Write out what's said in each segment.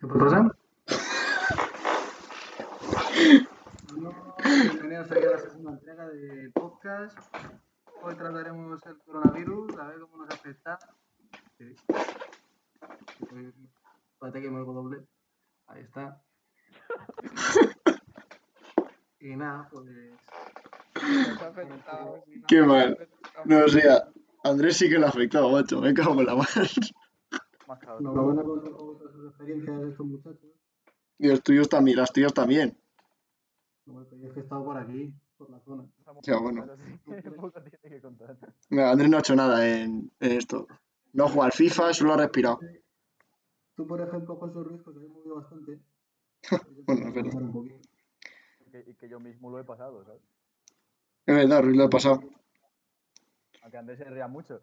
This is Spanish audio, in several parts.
¿Qué pasa? No, bienvenidos aquí a la segunda entrega del podcast. Hoy trataremos el coronavirus, a ver cómo nos afecta. Sí. Espérate que me oigo doble. Ahí está. Y nada, pues. Nos ha afectado, sí, Qué mal. No, o sea, Andrés sí que le ha afectado, macho. Me cago en la mano. Más cabrón. Lo bueno con con sus experiencias de estos muchachos. Y los tuyos también, las tuyas también. Que yo es que he estado por aquí, por la zona. Ya, bueno. Contar. Mira, Andrés no ha hecho nada en, en esto. No juega al FIFA, solo ha respirado. Tú, por ejemplo, José Ruiz, pues habéis movido bastante. Bueno, es verdad. Un poquito. Y que, y que yo mismo lo he pasado, ¿sabes? Es verdad, Ruiz lo ha pasado. Aunque Andrés se ría mucho.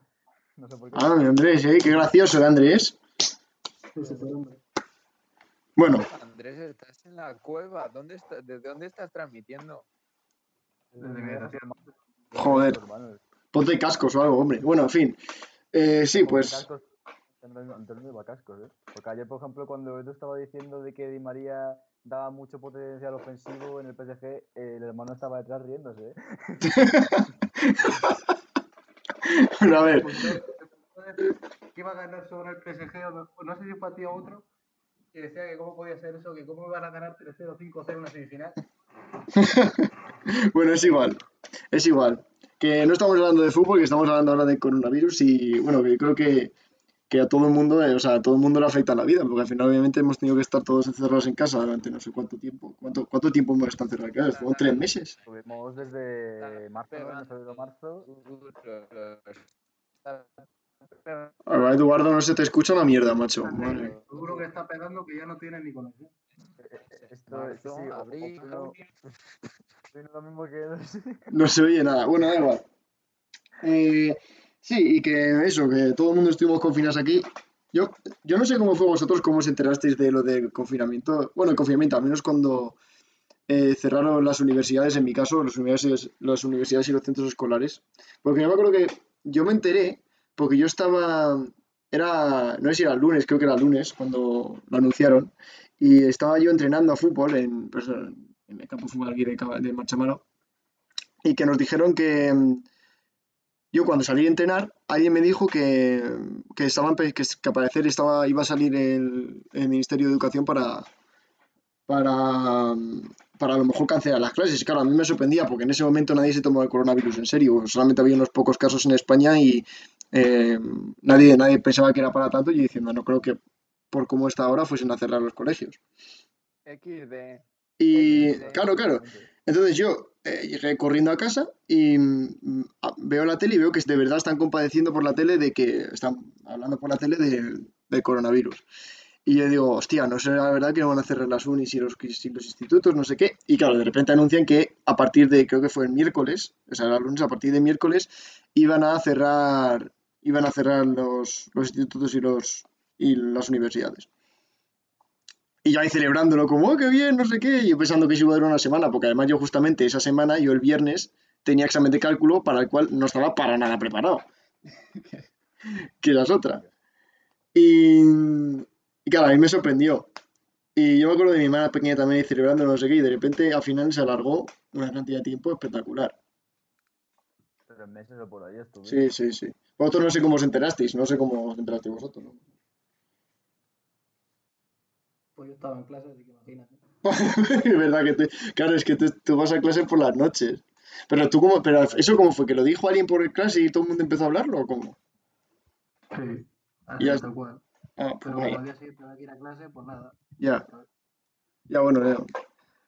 No sé por qué. Ah, Andrés, ¿eh? Qué gracioso el Andrés. Bueno, Andrés, estás en la cueva. ¿Dónde está, ¿Desde dónde estás transmitiendo? Desde. Joder. Ponte cascos o algo, hombre. Bueno, en fin. Eh, sí, pues. Antonio lleva cascos, ¿eh? Porque ayer, por ejemplo, cuando Edu estaba diciendo de que Di María daba mucho potencial ofensivo en el PSG, el hermano estaba detrás riéndose, ¿eh? Bueno, a ver. Pues que iba a ganar sobre el PSG o no, sé si fue a ti o otro. Y decía que cómo podía ser eso, que cómo iban a ganar 3-0, 5-0 en una semifinal. Bueno, es igual. Es igual. Que no estamos hablando de fútbol, que estamos hablando ahora de coronavirus y bueno, que creo que, que a todo el mundo, eh, o sea, a todo el mundo le afecta la vida, porque al final obviamente hemos tenido que estar todos encerrados en casa durante no sé cuánto tiempo. ¿Cuánto, cuánto tiempo hemos estado encerrados en casa? ¿Fueron tres meses? Estuvimos desde marzo, ¿no? Febrero, marzo. A ver, Eduardo, no se te escucha una mierda, macho. Madre. Seguro que está pegando que ya no tiene ni conexión. Eh, Esto es sí, abril, opino lo mismo que. No se oye nada. Bueno, da igual. Eh, sí, y que eso, que todo el mundo estuvimos confinados aquí. Yo, yo no sé cómo fue vosotros, cómo os enterasteis de lo del confinamiento. Bueno, el confinamiento, al menos cuando eh, cerraron las universidades, en mi caso, las universidades, las universidades y los centros escolares. Porque yo me acuerdo que yo me enteré, porque yo estaba, era, no sé si era el lunes, creo que era el lunes, cuando lo anunciaron, y estaba yo entrenando a fútbol en, pues, en el campo de fútbol aquí de, de y que nos dijeron que yo cuando salí a entrenar, alguien me dijo que, que estaban que, que al parecer estaba, iba a salir el, el Ministerio de Educación para, para, para a lo mejor cancelar las clases. Y claro, a mí me sorprendía porque en ese momento nadie se tomó el coronavirus en serio. Solamente había unos pocos casos en España y eh, nadie, nadie pensaba que era para tanto. Y diciendo, no creo que por cómo está ahora fuesen a cerrar los colegios. XD. Y claro, claro. Entonces yo eh, llegué corriendo a casa y mm, veo la tele y veo que de verdad están compadeciendo por la tele de que están hablando por la tele del, del coronavirus. Y yo digo, hostia, no sé la verdad que no van a cerrar las unis y los, los institutos, no sé qué. Y claro, de repente anuncian que a partir de, creo que fue el miércoles, o sea, el lunes, a partir de miércoles, iban a cerrar, iban a cerrar los, los institutos y, los, y las universidades. Y yo ahí celebrándolo como, oh, qué bien, no sé qué, y yo pensando que se iba a durar una semana, porque además yo justamente esa semana, yo el viernes, tenía examen de cálculo para el cual no estaba para nada preparado. que esa es otra. Y, y claro, a mí me sorprendió. Y yo me acuerdo de mi hermana pequeña también ahí celebrando no sé qué, y de repente al final se alargó una cantidad de tiempo espectacular. Tres meses o por ahí estuve. Sí, sí, sí. Vosotros no sé cómo os enterasteis, no sé cómo os enterasteis vosotros. ¿no? Pues yo estaba en clase, así que imagínate. Es verdad que te, claro, es que te- tú vas a clase por las noches. Pero tú cómo, pero eso cómo fue, que lo dijo alguien por clase y todo el mundo empezó a hablarlo o cómo? Sí. Así tal cual. Ah, pues Pero como siguiente hay que ir a clase, pues nada. ya, ya bueno, ya.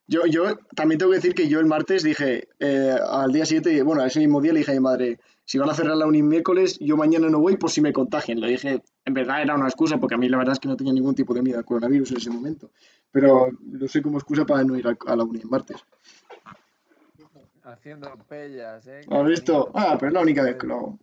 Yo, yo también tengo que decir que yo el martes dije, eh, al día siguiente, bueno, ese mismo día le dije a mi madre, si van a cerrar la uni miércoles, yo mañana no voy por si me contagian. Le dije, en verdad era una excusa, porque a mí la verdad es que no tenía ningún tipo de miedo al coronavirus en ese momento. Pero lo usé como excusa para no ir a, a la uni el martes. Haciendo pellas, ¿eh? ¿Has visto? Ah, pero es la única vez que lo hago.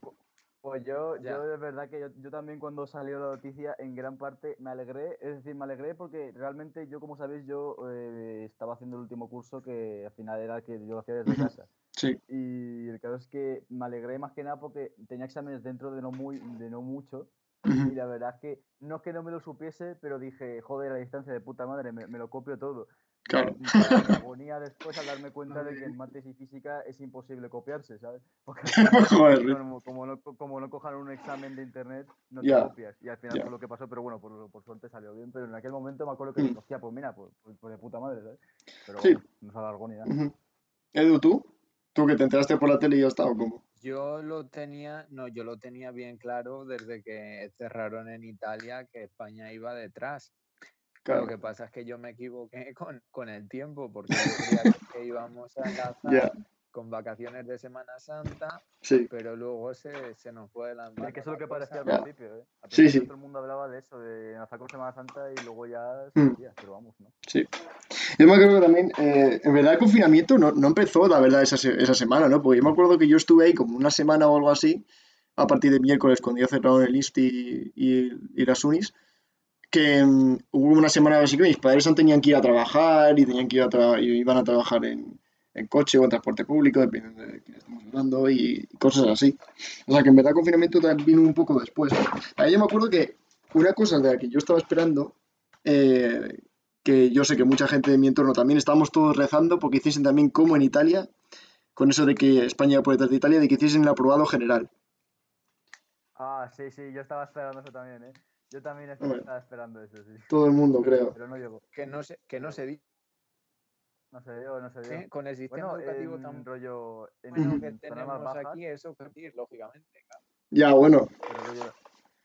Pues yo, Ya. yo de verdad que yo, yo también cuando salió la noticia en gran parte me alegré, es decir, me alegré porque realmente yo, como sabéis, yo eh, estaba haciendo el último curso que al final era el que yo lo hacía desde casa. Sí, Y el caso es que me alegré más que nada porque tenía exámenes dentro de no, muy, de no mucho. Y la verdad es que no es que no me lo supiese, pero dije, joder, a distancia de puta madre, me, me lo copio todo. Claro. Y mi agonía después al darme cuenta de que en mates y física es imposible copiarse, ¿sabes? Porque como, como no, como no cojan un examen de internet, no te copias. Y al final ya. fue lo que pasó, pero bueno, por, por suerte salió bien. Pero en aquel momento me acuerdo que Mm. hostia, pues mira, pues, pues- pues de puta madre, ¿sabes? Pero Sí. bueno, no se alargó ni nada. Ujú. Edu, ¿tú? ¿Tú que te enteraste por la tele y ya está o cómo? Yo lo tenía, no, yo lo tenía bien claro desde que cerraron en Italia que España iba detrás. Claro. Lo que pasa es que yo me equivoqué con, con el tiempo, porque yo creía que íbamos a Ya, con vacaciones de Semana Santa, sí. pero luego se, se nos fue de las Es que eso es lo que parecía al principio, ¿eh? Al Sí, principio sí. todo el mundo hablaba de eso, de enlazar con Semana Santa y luego ya se Mm. hacía, pero vamos, ¿no? Sí. Yo me acuerdo que también, eh, en verdad el confinamiento no, no empezó, la verdad, esa, esa semana, ¿no? Porque yo me acuerdo que yo estuve ahí como una semana o algo así, a partir de miércoles, cuando ya cerraron el IST y, y, y las unis, que mm, hubo una semana así que mis padres tenían que ir a trabajar y tenían que ir a tra- y iban a trabajar en, en coche o en transporte público, dependiendo de quién estamos hablando, y cosas así. O sea que en verdad el confinamiento también vino un poco después. Ahí yo me acuerdo que una cosa de la que yo estaba esperando, eh, que yo sé que mucha gente de mi entorno también estábamos todos rezando porque hiciesen también como en Italia, con eso de que España por detrás de Italia, de que hiciesen el aprobado general. Ah, sí, sí, yo estaba esperando eso también, ¿eh? Yo también estaba, esperando eso, sí. Todo el mundo, creo. Pero no llegó. Que no se, que no se dice No se dio, no se dio. con el sistema Bueno, educativo en tan rollo en, bueno Ujú. que tenemos bajas, aquí, eso que lógicamente. claro. Ya, bueno.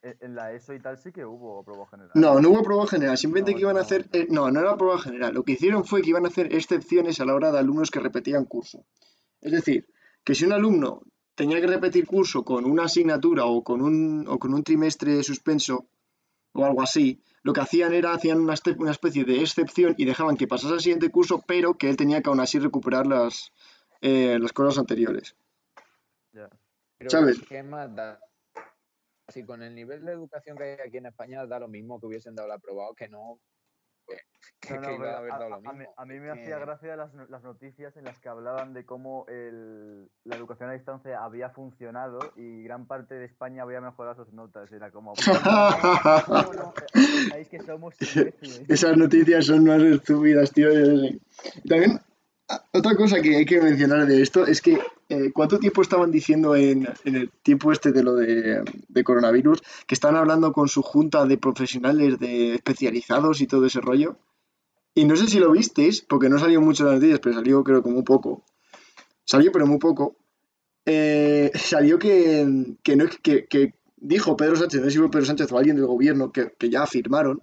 en, la ESO y tal sí que hubo prueba general. No, no hubo aprobado general, simplemente No, que iban a hacer... no. eh, no, no era aprobado general. Lo que hicieron fue que iban a hacer excepciones a la hora de alumnos que repetían curso. Es decir, que si un alumno tenía que repetir curso con una asignatura o con un, o con un trimestre suspenso o algo así, lo que hacían era hacían una, este- una especie de excepción y dejaban que pasase al siguiente curso, pero que él tenía que aún así recuperar las, eh, las cosas anteriores. Ya. Pero ¿Sabes? ¿qué más da? Si con el nivel de educación que hay aquí en España da lo mismo que hubiesen dado el aprobado, que no, que, que- No, no, que iba pero a haber a, dado lo a- a mí, mismo. a mí Es me hacía gracia las, no- las noticias en las que hablaban de cómo el, la educación a distancia había funcionado y gran parte de España había mejorado sus notas. Era como, país que somos. Esas noticias son más estúpidas, tío. También, otra cosa que hay que mencionar de esto es que eh, ¿cuánto tiempo estaban diciendo en, el tiempo este de lo de, de coronavirus? Que estaban hablando con su junta de profesionales de especializados y todo ese rollo. Y no sé si lo visteis, porque no salió mucho en las noticias, pero salió creo como un poco. Salió, pero muy poco. Eh, salió que, que, no, que, que dijo Pedro Sánchez, no sé si fue Pedro Sánchez o alguien del gobierno, que, ya afirmaron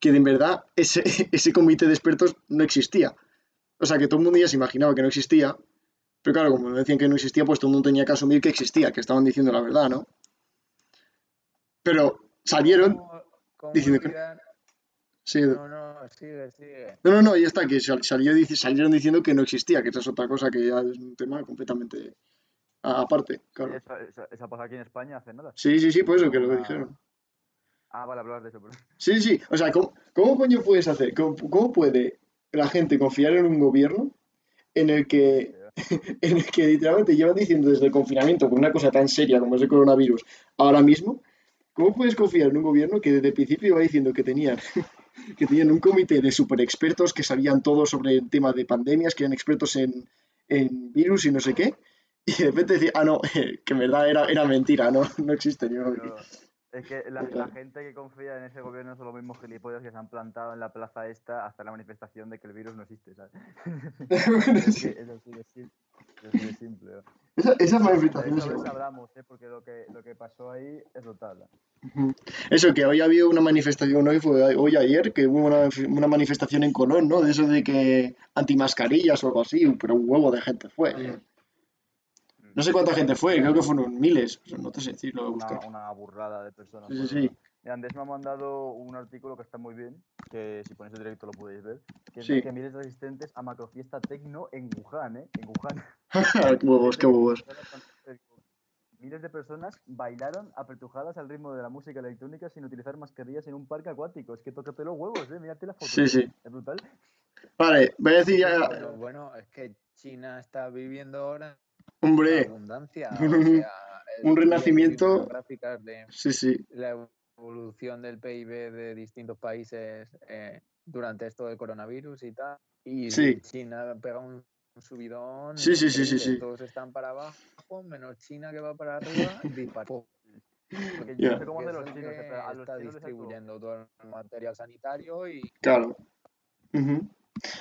que en verdad ese, ese comité de expertos no existía. O sea, que todo el mundo ya se imaginaba que no existía, pero claro, como decían que no existía, pues todo el mundo tenía que asumir que existía, que estaban diciendo la verdad, ¿no? Pero salieron, ¿Cómo- cómo diciendo que- sí, No, no, sigue, sigue. no, no, no, ya está, que sal- salió, dici- salieron diciendo que no existía, que esa es otra cosa que ya es un tema completamente aparte, claro. Esa, esa, esa pasa aquí en España hace nada. Sí, sí, sí, por eso que lo que Una- dijeron. Ah, vale, hablabas de eso. Pero... Sí, sí, o sea, ¿cómo, cómo coño puedes hacer? ¿Cómo, cómo puede la gente confiar en un gobierno en el que, en el que literalmente llevan diciendo desde el confinamiento con una cosa tan seria como es el coronavirus ahora mismo? ¿Cómo puedes confiar en un gobierno que desde el principio iba diciendo que tenían, que tenían un comité de super expertos que sabían todo sobre el tema de pandemias, que eran expertos en, en virus y no sé qué? Y de repente decía, ah, no, que en verdad era, era mentira, no, no existe ni. Es que la, la gente que confía en ese gobierno son los mismos gilipollas que se han plantado en la plaza esta hasta la manifestación de que el virus no existe, ¿sabes? es, que es así de simple. es así de simple, ¿no? Esa, esa De manifestación eso es- les hablamos, ¿eh? Porque lo que, lo que pasó ahí es. Ujú. Eso, que hoy ha habido una manifestación, hoy fue hoy ayer, que hubo una, una manifestación en Colón, ¿no? De eso de que antimascarillas o algo así, pero un huevo de gente fue. No sé cuánta gente fue, creo que fueron miles, no te sé decir, lo voy a Una, buscar. una burrada de personas. Sí, sí, por sí. Andrés me ha mandado un artículo que está muy bien, que si ponéis el directo lo podéis ver, que Sí. que miles de asistentes a macrofiesta tecno en Wuhan, ¿eh? En Wuhan. qué huevos, qué huevos. Miles de personas bailaron apretujadas al ritmo de la música electrónica sin utilizar mascarillas en un parque acuático. Es que tócate los huevos, ¿eh? Mírate la foto. Sí, sí. Es brutal. Vale, voy a decir ya, Pero bueno, es que China está viviendo ahora hombre, abundancia. un- o sea, un el- renacimiento- gráficas de sí, sí. la evolución del PIB de distintos países eh, durante esto del coronavirus y tal. Y Sí. China pega un subidón. Sí, sí, sí, sí, sí. Todos están para abajo, menos China que va para arriba. disparó. Porque yo no sé cómo es los chinos, a los está chinos distribuyendo todo el material sanitario y Claro.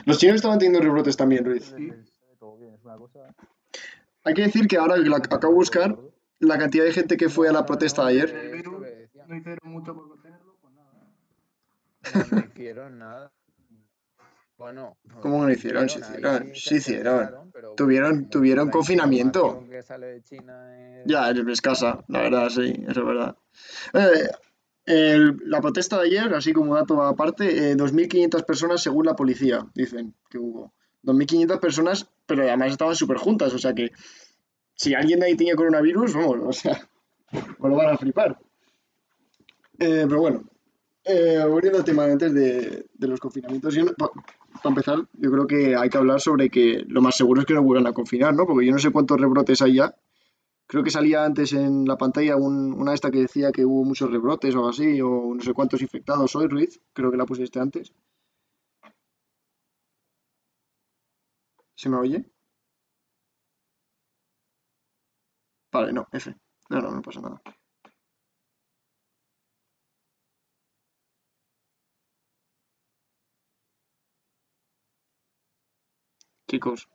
Los chinos estaban teniendo rebrotes también, Ruiz. sale todo bien, es una cosa. Hay que decir que ahora la acabo de buscar, la cantidad de gente que fue a la protesta de ayer. El es lo virus que decía. no hicieron mucho por contenerlo, pues nada. No, hicieron nada. Bueno, ¿Cómo no hicieron? Sí ahí hicieron, se- sí se hicieron. pero Tuvieron- tuvieron confinamiento. información que sale de China es- Ya, es escasa, la verdad, sí, eso es verdad. Eh, el- la protesta de ayer, así como dato aparte, eh, 2.500 personas según la policía, dicen que hubo. 2.500 personas, pero además estaban súper juntas, o sea que si alguien de ahí tenía coronavirus, vamos, o sea, pues lo van a flipar. Eh, pero bueno, eh, volviendo al tema antes de, los confinamientos, yo para empezar, yo creo que hay que hablar sobre que lo más seguro es que no vuelvan a confinar, ¿no? Porque yo no sé cuántos rebrotes hay ya. Creo que salía antes en la pantalla un- una esta que decía que hubo muchos rebrotes o así, o no sé cuántos infectados hoy, Ruiz. Creo que la pusiste antes. ¿Se me oye? Vale, no, F. No, no, no pasa nada. Chicos.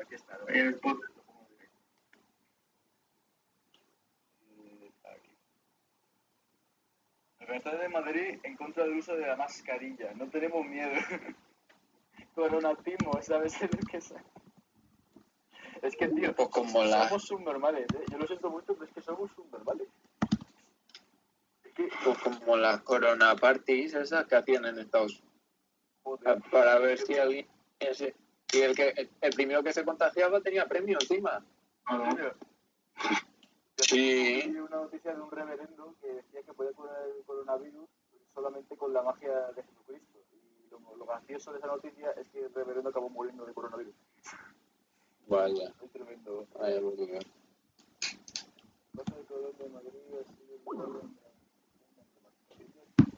Aquí está, en el podcast. Libertad de Madrid en contra del uso de la mascarilla. No tenemos miedo. Coronatismo, ¿sabes lo que es? Es que, tío, Pues como la- somos subnormales, ¿eh? Yo lo siento mucho, pero es que somos subnormales. Es que, pues como las corona parties esas que hacían en Estados Unidos para ver si alguien ese- y el que el primero que se contagiaba tenía premio encima. Sí. Vi una noticia de un reverendo que decía que podía curar el coronavirus solamente con la magia de Jesucristo. Y lo, lo gracioso de esa noticia es que el reverendo acabó muriendo de coronavirus. Vaya, Es tremendo. vaya por Dios.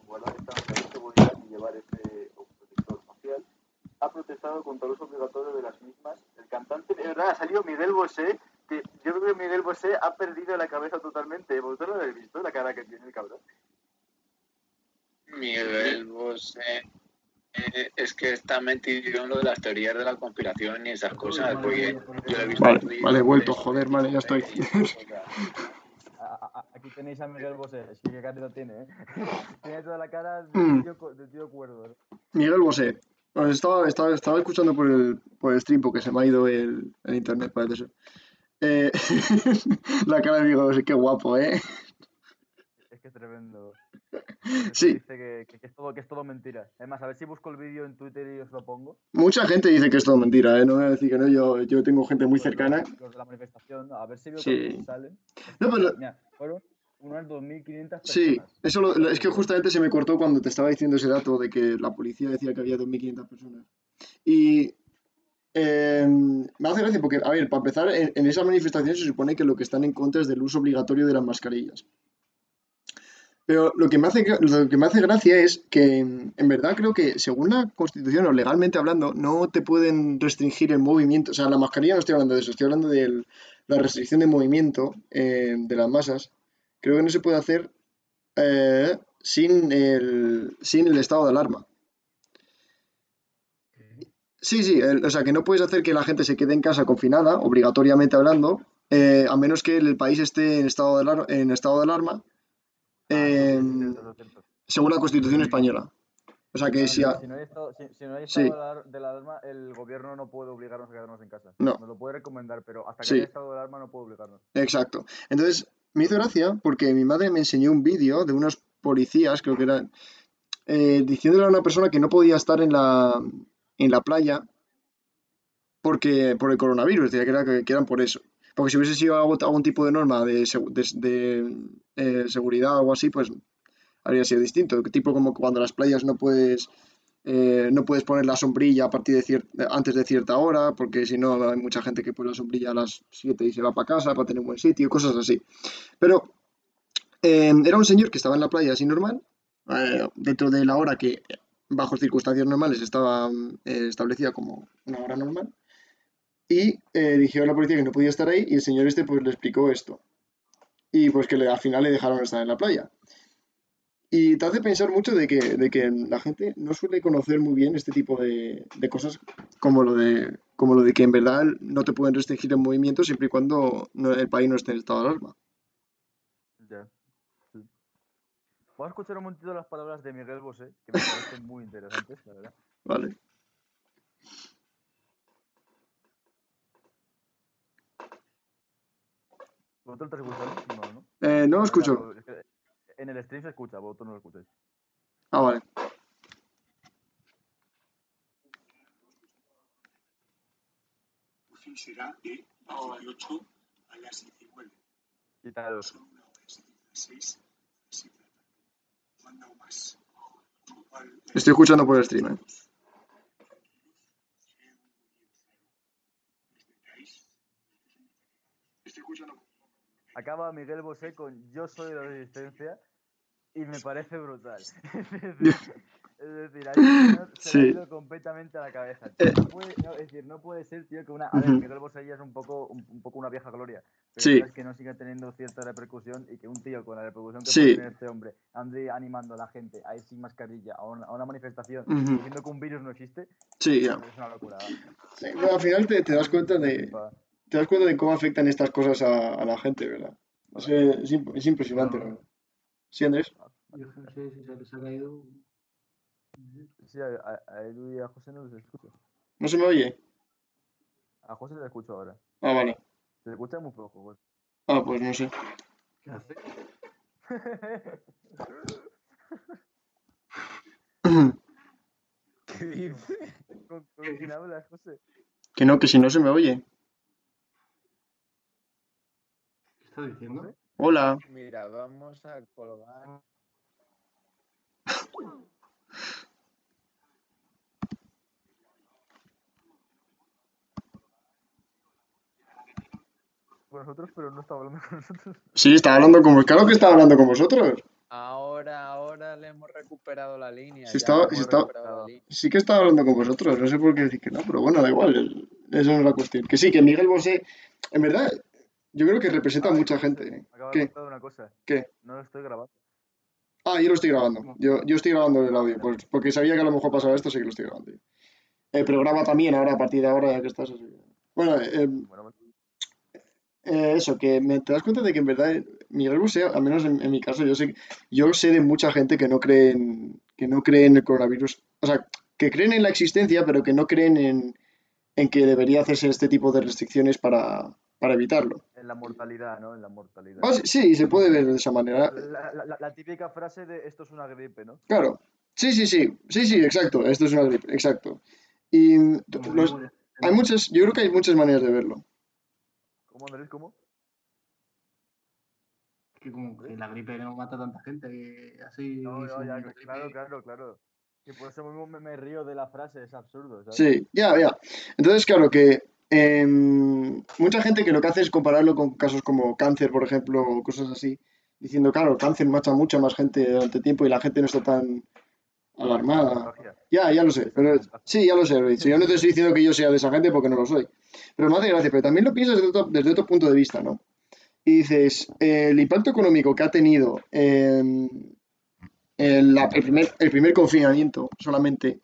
Guardar esta seguridad y llevar ese protector facial. Ha protestado contra el uso obligatorio de las mismas. El cantante, de verdad, ha salido Miguel Bosé, que yo creo que Miguel Bosé ha perdido la cabeza totalmente. ¿Vosotros lo habéis visto? La cara que tiene el cabrón. Miguel Bosé eh, es que está metido en lo de las teorías de la conspiración y esas cosas. Porque yo he visto Vale, vale, he vuelto, eso, joder, de vale, ya estoy. eh, Aquí tenéis a Miguel Bosé, es que carita tiene, ¿eh? tiene toda la cara Mm. de tío, cu- de tío cuerdo. ¿no? Miguel Bosé. Bueno, estaba, estaba, estaba escuchando por el, por el stream porque se me ha ido el, el internet, parece ser. Eh, la cara de Bosé, qué guapo, ¿eh? Es que es tremendo. Eso Sí. Dice que, que- que es todo, que es todo mentira. Además, a ver si busco el vídeo en Twitter y os lo pongo. Mucha gente dice que es todo mentira, ¿eh? No voy a decir que no, yo, yo tengo gente muy Los- cercana. Los, de la manifestación, ¿no? a ver si veo Sí. cuántos salen. No, pero- Mira, fueron unas 2.500 personas. Sí, eso lo- es que justamente se me cortó cuando te estaba diciendo ese dato de que la policía decía que había 2.500 personas. Y eh, me hace gracia porque, a ver, para empezar, en, en esa manifestación se supone que lo que están en contra es del uso obligatorio de las mascarillas. Pero lo que me hace, lo que me hace gracia es que, en verdad, creo que según la Constitución o legalmente hablando, no te pueden restringir el movimiento. O sea, la mascarilla no estoy hablando de eso, estoy hablando de la restricción de movimiento eh, de las masas. Creo que no se puede hacer eh, sin, el, sin el estado de alarma. Sí, sí, el- o sea que no puedes hacer que la gente se quede en casa confinada, obligatoriamente hablando, eh, a menos que el país esté en estado de, alar- en estado de alarma, Ah, eh, según la Constitución española. O sea que si... a- Si no hay estado, si, si no hay Sí. estado de alar- de la alarma, el gobierno no puede obligarnos a quedarnos en casa. No. Nos lo puede recomendar, pero hasta que Sí. haya estado de alarma no puede obligarnos. Exacto. Entonces, me hizo gracia porque mi madre me enseñó un vídeo de unos policías, creo que eran, eh, diciéndole a una persona que no podía estar en la, en la playa porque, por el coronavirus, decía que, era, que, eran por eso. Porque si hubiese sido algún tipo de norma de, de, eh, seguridad o algo así, pues habría sido distinto. Tipo como cuando las playas no puedes, eh, no puedes poner la sombrilla a partir de cier- antes de cierta hora, porque si no hay mucha gente que pone la sombrilla a las 7 y se va para casa para tener un buen sitio, cosas así. Pero eh, era un señor que estaba en la playa así normal, eh, dentro de la hora que bajo circunstancias normales estaba eh, establecida como una hora normal. Y eh, dijeron a la policía que no podía estar ahí y el señor este pues le explicó esto. Y pues que al final le dejaron estar en la playa. Y te hace pensar mucho de que, de que la gente no suele conocer muy bien este tipo de, de cosas como lo de, como lo de que en verdad no te pueden restringir el movimiento siempre y cuando no- el país no esté en estado de alarma. Ya. sí. Vamos a escuchar un momentito las palabras de Miguel Bosé, que me parecen muy interesantes, la verdad. ¿Vale? ¿Vosotros? No, ¿no? Eh, no lo escucho. claro, es que En el stream se escucha, vosotros no lo escucháis. Ah, vale. fin será de 18 a las 19. Quítalo. Son una hora, las 6 a las 7 de la tarde. No han dado más. Estoy escuchando por el stream, ¿eh? Estoy escuchando. Acaba Miguel Bosé con Yo soy la resistencia y me parece brutal. es decir, ahí se le ha Sí. ido completamente a la cabeza. tío. No puede, no, es decir, no puede ser, tío, que una. A ver, Ujú. Miguel Bosé ya es un poco, un, un poco una vieja gloria. Pero Sí. es que no siga teniendo cierta repercusión y que un tío con la repercusión que Sí. puede tener este hombre ande animando a la gente a ir sin mascarilla a una, a una manifestación Ujú. diciendo que un virus no existe, Sí, ya. es una locura. Sí, pero al final te, te das cuenta de, te das cuenta de cómo afectan estas cosas a, a la gente, ¿verdad? O sea, es, es impresionante, ¿verdad? ¿Sí, Andrés? Yo no sé si se les ha caído. Sí, a, a- Edu y a José no les escucho. ¿No se me oye? A José le escucho ahora. Ah, vale. Se escucha muy poco, José. Ah, pues no sé. ¿Qué hace? ¿Qué dice? ¿Con, con quién hablas, José? Que no, que si no se me oye. ¿Qué estás diciendo? Hola. Mira, vamos a colgar. Con nosotros, pero no está hablando con nosotros. Sí, estaba hablando con Claro que estaba hablando con vosotros. Ahora, ahora le hemos recuperado la línea. Sí estaba- sí estaba- recuperado la línea. Sí que estaba hablando con vosotros. No sé por qué decir que no, pero bueno, da igual. Eso no es la cuestión. Que sí, que Miguel Bosé, en verdad, yo creo que representa a Ay, mucha gente. Me acabo ¿Qué? de contar una cosa. ¿Qué? No lo estoy grabando. Ah, yo lo estoy grabando. Yo, yo estoy grabando el audio, pues, porque sabía que a lo mejor pasaba esto, sí que lo estoy grabando. Pero graba también ahora, a partir de ahora, ya que estás así. Bueno, eh, eh, eso, que me, te das cuenta de que en verdad Miguel Bosé, al menos en, en mi caso, yo sé, yo sé de mucha gente que no cree en, que no cree en el coronavirus. O sea, que creen en la existencia, pero que no creen en, en que debería hacerse este tipo de restricciones para, para evitarlo. En la mortalidad, ¿no? En la mortalidad. Ah, sí, sí, se puede ver de esa manera. La, la- la- la típica frase de esto es una gripe, ¿no? Claro. Sí, sí, sí. Sí, sí, exacto. Esto es una gripe, exacto. Y los- hay muchas, yo creo que hay muchas maneras de verlo. ¿Cómo, Andrés? ¿Cómo? Que como que la gripe no mata a tanta gente, que así. No, no, sin ya, gripe- claro, claro, claro. Y por eso mismo me, me río de la frase, es absurdo, ¿sabes? Sí, ya, ya. Entonces, claro que em, mucha gente que lo que hace es compararlo con casos como cáncer, por ejemplo, o cosas así, diciendo, claro, el cáncer mata mucha más gente durante tiempo y la gente no está tan alarmada. Ya, ya lo sé, pero sí, ya lo sé, Luis. Yo no te estoy diciendo que yo sea de esa gente porque no lo soy. Pero me hace gracia, pero también lo piensas desde otro, punto de vista, ¿no? Y dices, eh, el impacto económico que ha tenido em, el primer, el primer confinamiento solamente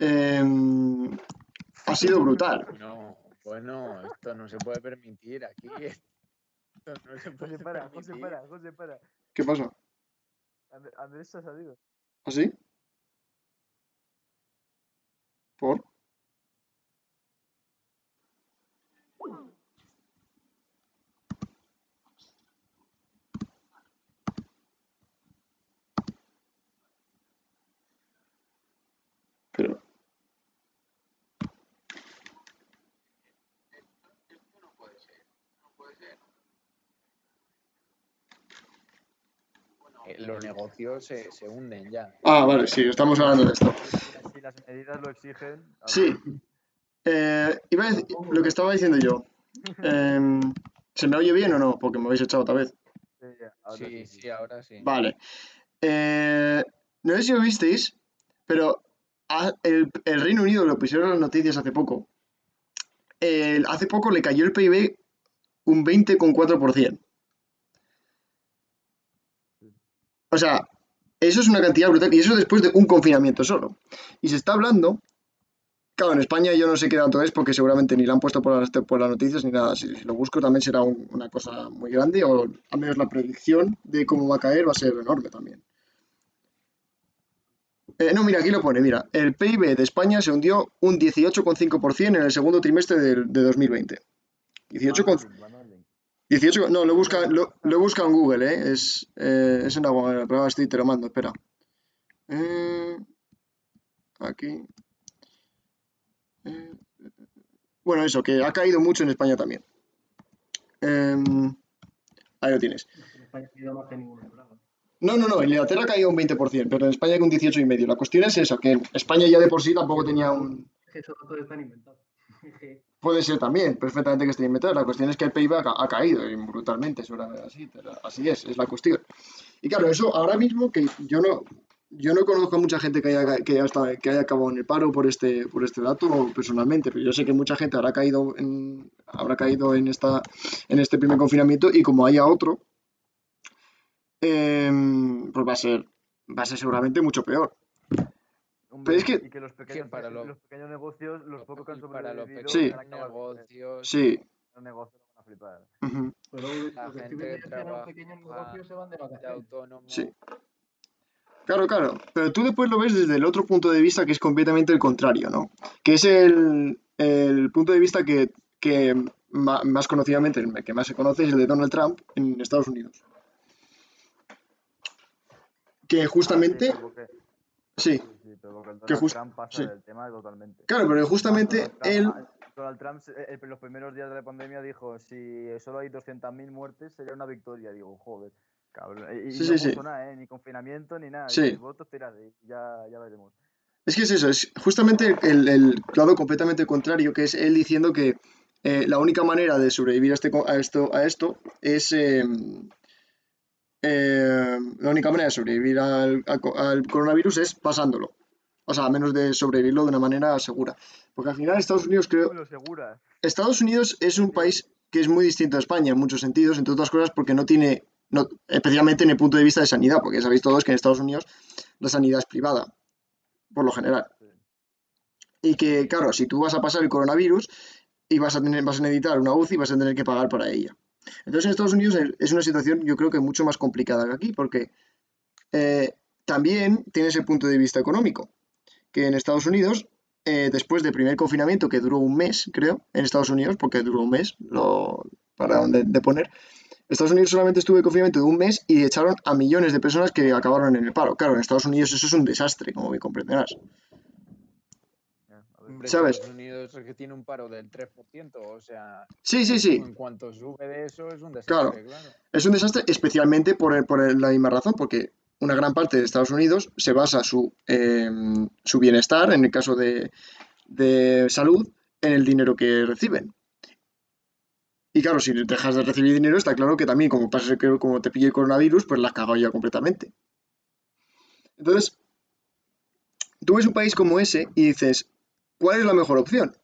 em, ha sido brutal. Pues bueno, esto no se puede permitir aquí. José, para. José, para, José, para. ¿Qué pasa? Andrés se ha salido. ¿Ah, sí? ¿Por? Los negocios se, se hunden ya. ah, vale, sí, estamos hablando de esto. Si las medidas lo exigen. Sí. Eh, iba a decir lo que estaba diciendo yo. Em, ¿Se me oye bien o no? Porque me habéis echado otra vez. Sí, ahora Sí, sí, ahora sí. Vale. Eh, no sé si lo visteis, pero el, el Reino Unido lo pusieron en las noticias hace poco. El- hace poco le cayó el PIB un 20,4%. O sea, eso es una cantidad brutal. Y eso después de un confinamiento solo. Y se está hablando. Claro, en España yo no sé qué dato es porque seguramente ni lo han puesto por las, por las noticias ni nada. Si, lo busco también será un- una cosa muy grande o al menos la predicción de cómo va a caer va a ser enorme también. Eh, no, mira, aquí lo pone, mira. El PIB de España se hundió un 18,5% en el segundo trimestre de, de 2020. 18, con- Mandolin, Mandolin. 18, no, lo busca, lo, lo busca en Google, ¿eh? Es, eh, es en la web, pero ahora estoy, te lo mando, espera. Eh, aquí. Eh, bueno, eso, que ha caído mucho en España también. Em, ahí lo tienes. En España ha ido más que en ningún otro lado. No, no, no, en Inglaterra ha caído un 20%, pero en España con un 18,5%. La cuestión es esa, que España ya de por sí tampoco tenía un... Es que esos datos están inventados. Puede ser también, perfectamente que esté inventado. La cuestión es que el PIB ha, ha caído y brutalmente, así, así es, es la cuestión. Y claro, eso ahora mismo que yo no, yo no conozco a mucha gente que haya, que haya, que haya acabado en el paro por este, por este dato personalmente, pero yo sé que mucha gente habrá caído en, habrá caído en, esta, en este primer confinamiento y como haya otro, em, pues va a ser, va a ser seguramente mucho peor. Hombre, es que- y que los pequeños, para lo- los pequeños negocios, los pocos que han los sobrevivido, Sí. negocios, Sí, los negocios lo van a flipar. ujú, pues luego La lo que estoy gente que trabaja los pequeños negocios se van de vacaciones. autónomo. sí. Claro, claro, pero tú después lo ves desde el otro punto de vista que es completamente el contrario, ¿no? Que es el, el punto de vista que, que más conocidamente, el que más se conoce es el de Donald Trump en Estados Unidos. Que justamente, Sí, pero porque- sí, sí, sí, pero porque el que Donald Trump pasa sí. del tema totalmente. claro, pero justamente Donald él, ah, Donald Trump, eh, en los primeros días de la pandemia, dijo: Si solo hay 200.000 muertes, sería una victoria. Digo, joder, cabrón. Y, y Sí, no sí, puso nada, ¿eh? Ni confinamiento ni nada. Sí. Dice, Votos tirade, ya, ya veremos. Es que es eso, es justamente el, el lado completamente contrario, que es él diciendo que eh, la única manera de sobrevivir a, este, a, esto, a esto es... eh, eh, la única manera de sobrevivir al, al co- al coronavirus es pasándolo. O sea, a menos de sobrevivirlo de una manera segura. Porque al final Estados Unidos creo... Segura. Estados Unidos es un país que es muy distinto a España en muchos sentidos, entre otras cosas porque no tiene, no, especialmente en el punto de vista de sanidad, porque sabéis todos que en Estados Unidos la sanidad es privada, por lo general. Y que, claro, si tú vas a pasar el coronavirus y vas a, tener, vas a necesitar una UCI, vas a tener que pagar para ella. Entonces en Estados Unidos es una situación yo creo que mucho más complicada que aquí, porque eh, también tienes el punto de vista económico, que en Estados Unidos, eh, después del primer confinamiento, que duró un mes, creo, en Estados Unidos, porque duró un mes, lo pararon de, de poner, Estados Unidos solamente estuvo en confinamiento de un mes y echaron a millones de personas que acabaron en el paro. Claro, en Estados Unidos eso es un desastre, como me comprenderás. Ya, a ver. ¿Sabes? Hombre, ¿Sabes? Estados Unidos es que tiene un paro del 3%, o sea, Sí, sí, sí. en cuanto sube de eso es un desastre, claro. Es un desastre especialmente por, por la misma razón, porque una gran parte de Estados Unidos se basa su, eh, su bienestar, en el caso de, de salud, en el dinero que reciben. Y claro, si dejas de recibir dinero, está claro que también, como pasa que como te pille el coronavirus, pues la has cagado ya completamente. Entonces, tú ves un país como ese y dices, ¿cuál es la mejor opción?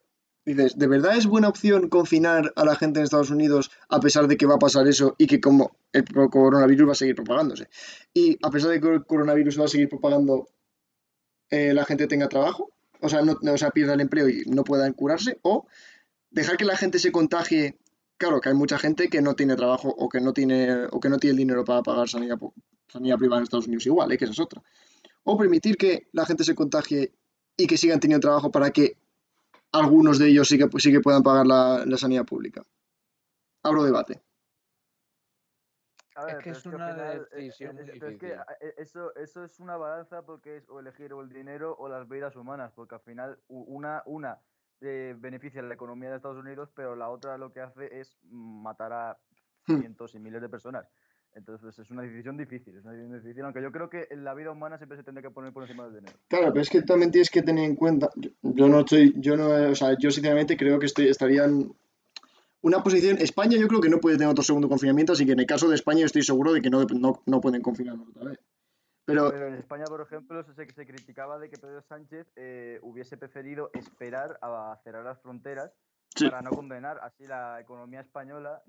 Dices, ¿de verdad es buena opción confinar a la gente en Estados Unidos a pesar de que va a pasar eso y que como el coronavirus va a seguir propagándose? Y a pesar de que el coronavirus va a seguir propagando, eh, la gente tenga trabajo, o sea, no, pierda el empleo y no puedan curarse, o dejar que la gente se contagie. Claro, que hay mucha gente que no tiene trabajo o que no tiene, o que no tiene el dinero para pagar sanidad, sanidad privada en Estados Unidos igual, ¿eh? que esa es otra. O permitir que la gente se contagie y que sigan teniendo trabajo para que algunos de ellos sí que, sí que puedan pagar la, la sanidad pública. Abro debate. A Es que es una final, eh, decisión eh, muy pero es que a- eh, eso, eso es una balanza porque es o elegir o el dinero o las vidas humanas, porque al final una, una eh, beneficia la economía de Estados Unidos, pero la otra lo que hace es matar a Hmm. cientos y miles de personas. Entonces pues, es una decisión difícil, es una decisión difícil, aunque yo creo que en la vida humana siempre se tendría que poner por encima del dinero. Claro, pero es que también tienes que tener en cuenta, yo, yo no estoy, yo no, o sea, yo sinceramente creo que estoy, estaría en una posición, España yo creo que no puede tener otro segundo confinamiento, así que en el caso de España estoy seguro de que no, no, no pueden confinarnos otra vez. Pero, Pero en España, por ejemplo, se, se criticaba de que Pedro Sánchez eh, hubiese preferido esperar a cerrar las fronteras Sí. para no condenar así la economía española,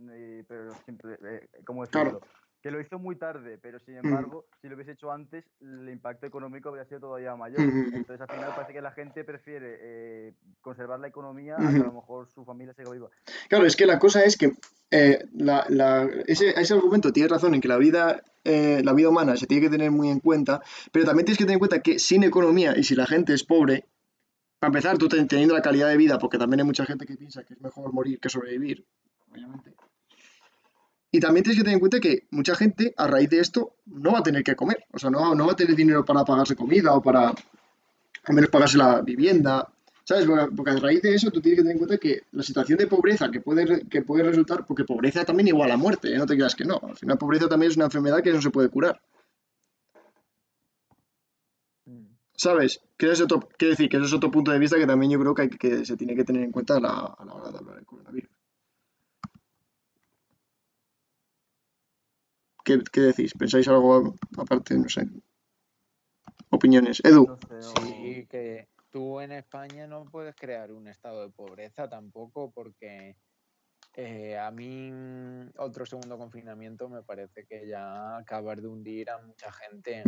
pero siempre, eh, ¿cómo decirlo? Claro. Que lo hizo muy tarde, pero sin Ujú. embargo, si lo hubiese hecho antes, el impacto económico habría sido todavía mayor. Ujú. Entonces, al final parece que la gente prefiere eh, conservar la economía a que a Ujú. lo mejor su familia siga viva. Claro, es que la cosa es que eh, la- la- ese, ese argumento tiene razón en que la vida, eh, la vida humana se tiene que tener muy en cuenta, pero también tienes que tener en cuenta que sin economía y si la gente es pobre, para empezar, tú ten- teniendo la calidad de vida, porque también hay mucha gente que piensa que es mejor morir que sobrevivir, obviamente. Y también tienes que tener en cuenta que mucha gente, a raíz de esto, no va a tener que comer. O sea, no, no va a tener dinero para pagarse comida o para al menos pagarse la vivienda. ¿Sabes? Porque, a raíz de eso tú tienes que tener en cuenta que la situación de pobreza que puede, que puede resultar, porque pobreza también igual a muerte, ¿eh? no te creas que no. Al final pobreza también es una enfermedad que no se puede curar. ¿Sabes? Que es otro, quiero decir que ese es otro punto de vista que también yo creo que, hay que que se tiene que tener en cuenta a la, a la hora de hablar del coronavirus. ¿Qué, qué decís? ¿Pensáis algo aparte? No sé. Opiniones. Edu. No sé, no- Sí, que tú en España no puedes crear un estado de pobreza tampoco porque eh, a mí otro segundo confinamiento me parece que ya acabar de hundir a mucha gente.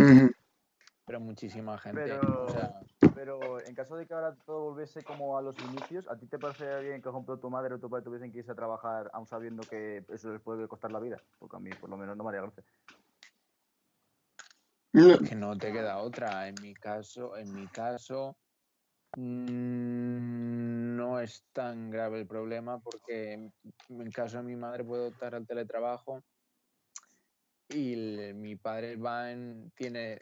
Pero muchísima gente. Pero, O sea, pero en caso de que ahora todo volviese como a los inicios, ¿a ti te parecería bien que, por ejemplo, tu madre o tu padre tuviesen que irse a trabajar aún sabiendo que eso les puede costar la vida? Porque a mí, por lo menos, no me haría gracia. Que no te queda otra. En mi caso, en mi caso, mm, no es tan grave el problema porque en caso de mi madre puede optar al teletrabajo y el- mi padre va en, tiene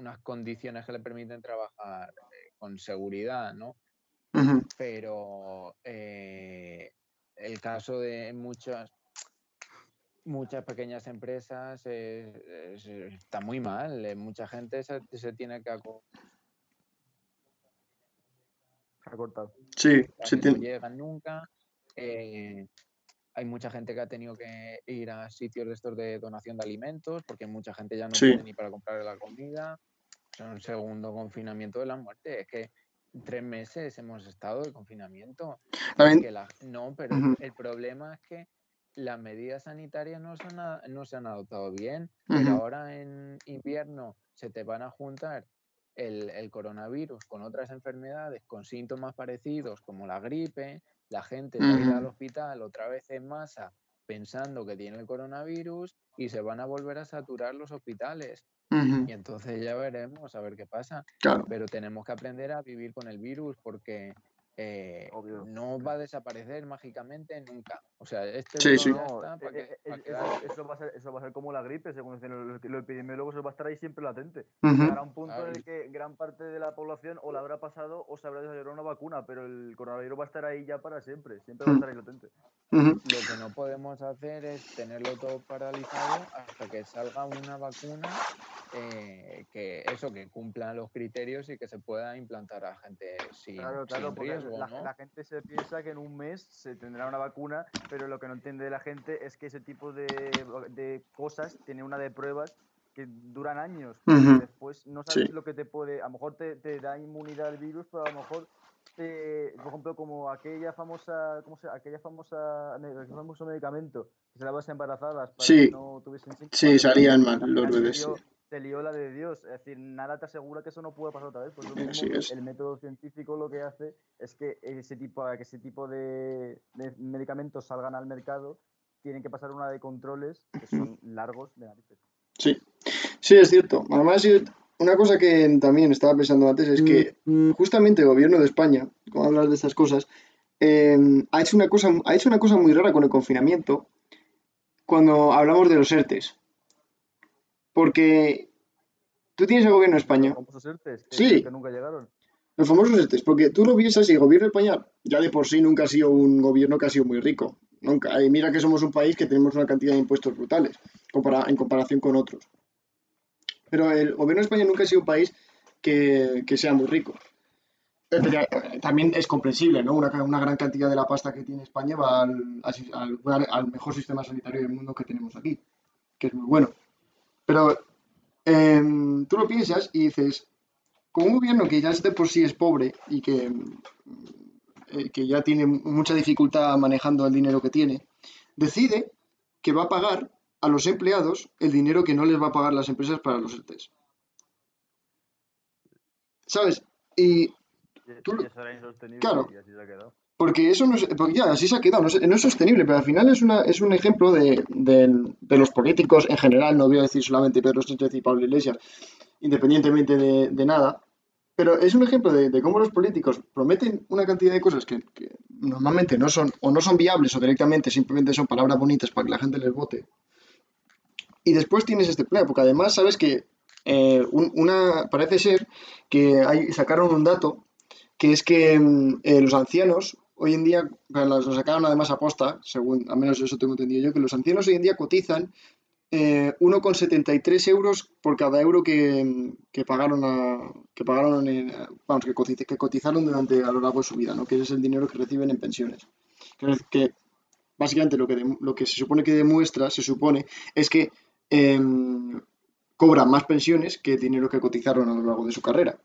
unas condiciones que le permiten trabajar eh, con seguridad, ¿no? Pero eh, el caso de muchas muchas pequeñas empresas eh, es- está muy mal. Mucha gente se, se tiene que aco- Se ha cortado. Sí, se que no tiene- llegan nunca. eh, hay mucha gente que ha tenido que ir a sitios de estos de donación de alimentos porque mucha gente ya no Sí. tiene ni para comprar la comida. Un segundo confinamiento de la muerte. Es que tres meses hemos estado de confinamiento. La- no, pero Ujú. el problema es que las medidas sanitarias no se han, no se han adoptado bien. Ujú. Pero ahora en invierno se te van a juntar el, el coronavirus con otras enfermedades con síntomas parecidos como la gripe, la gente va a ir al hospital otra vez en masa pensando que tiene el coronavirus y se van a volver a saturar los hospitales. Y entonces ya veremos a ver qué pasa. Claro. Pero tenemos que aprender a vivir con el virus porque eh, no va a desaparecer mágicamente nunca. O sea, este Sí, sí. No, eh, para eh, que, eh, eso, eso va a ser, eso va a ser como la gripe, según dicen los, los epidemiólogos, eso va a estar ahí siempre latente. Ujú. Llegará un punto en el que gran parte de la población o la habrá pasado o se habrá desarrollado una vacuna, pero el coronavirus va a estar ahí ya para siempre, siempre va a Mm. estar ahí latente. Ujú. Lo que no podemos hacer es tenerlo todo paralizado hasta que salga una vacuna eh, que eso que cumpla los criterios y que se pueda implantar a gente sin, Claro, claro, sin porque riesgo, la, ¿no? la gente se piensa que en un mes se tendrá una vacuna, pero lo que no entiende la gente es que ese tipo de, de cosas tiene una de pruebas que duran años. Ujú. Después no sabes Sí. lo que te puede, a lo mejor te, te da inmunidad al virus, pero a lo mejor, te- por ejemplo, como aquella famosa, ¿cómo se aquella famosa, aquel famoso medicamento que se daba a embarazadas para Sí. que no tuviesen síntomas. Sí, salían mal Al los bebés. sí. Se lió la de Dios. Es decir, nada te asegura que eso no puede pasar otra vez. Por eso mismo, es. el método científico lo que hace es que ese tipo, que ese tipo de, de medicamentos salgan al mercado, tienen que pasar una de controles que son largos de narices. Sí, sí, es cierto. Además, una cosa que también estaba pensando antes es que justamente el gobierno de España, como hablas de estas cosas, eh, ha, hecho una cosa, ha hecho una cosa muy rara con el confinamiento cuando hablamos de los ERTES. Porque tú tienes el gobierno de España, Los famosos ERTEs, que- Sí. que nunca llegaron. los famosos ERTES, porque tú lo piensas y el gobierno de España ya de por sí nunca ha sido un gobierno que ha sido muy rico. Nunca. Y mira que somos un país que tenemos una cantidad de impuestos brutales compara- en comparación con otros. Pero el gobierno de España nunca ha sido un país que, que sea muy rico. Eh, pero, También es comprensible, ¿no? Una, gran cantidad de la pasta que tiene España va al- al mejor sistema sanitario del mundo que tenemos aquí, que es muy bueno. Pero em, tú lo piensas y dices, con un gobierno que ya de por sí es pobre y que, eh, que ya tiene mucha dificultad manejando el dinero que tiene, decide que va a pagar a los empleados el dinero que no les va a pagar las empresas para los ERTES. ¿Sabes? Y Tú y eso era insostenible Claro. y así se ha quedado. Porque eso no es, porque ya, así se ha quedado, no es, sostenible, pero al final es, una, es un ejemplo de, de- los políticos en general, no voy a decir solamente Pedro Sánchez y Pablo Iglesias, independientemente de, nada, pero es un ejemplo de, cómo los políticos prometen una cantidad de cosas que, normalmente no son, o no son viables, o directamente simplemente son palabras bonitas para que la gente les vote. Y después tienes este plan, porque además sabes que eh, un- una, parece ser que sacaron un dato que es que mm, eh, los ancianos hoy en día, lo sacaron además a posta, según, al menos eso tengo entendido yo, que los ancianos hoy en día cotizan eh, 1,73 euros por cada euro que, pagaron a, que pagaron en- vamos, que, cotiz- que cotizaron durante a lo largo de su vida, ¿no? Que ese es el dinero que reciben en pensiones. Que, que básicamente lo que, dem- lo que se supone que demuestra, se supone, es que em, cobran más pensiones que el dinero que cotizaron a lo largo de su carrera.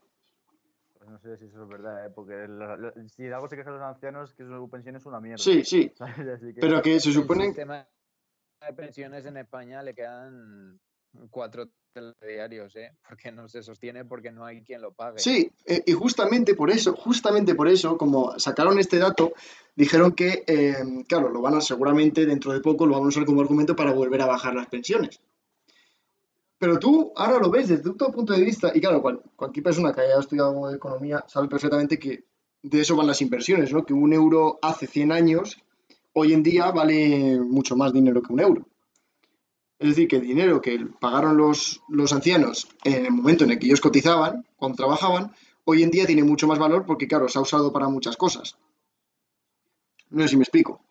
Sé si eso es verdad, ¿eh? porque lo- lo- si algo se quejan los ancianos que su pensión es una mierda. Sí, sí, que- pero que se El supone... sistema de pensiones en España le quedan cuatro diarios, ¿eh? Porque no se sostiene porque no hay quien lo pague. Sí, eh, y justamente por eso, justamente por eso, como sacaron este dato, dijeron que, eh, claro, lo van a seguramente dentro de poco lo van a usar como argumento para volver a bajar las pensiones. Pero tú ahora lo ves desde tu punto de vista, y claro, cual- cualquier persona que haya estudiado economía sabe perfectamente que de eso van las inversiones, ¿no? Que un euro hace 100 años, hoy en día vale mucho más dinero que un euro. Es decir, que el dinero que pagaron los, los ancianos en el momento en el que ellos cotizaban, cuando trabajaban, hoy en día tiene mucho más valor porque, claro, se ha usado para muchas cosas. No sé si me explico.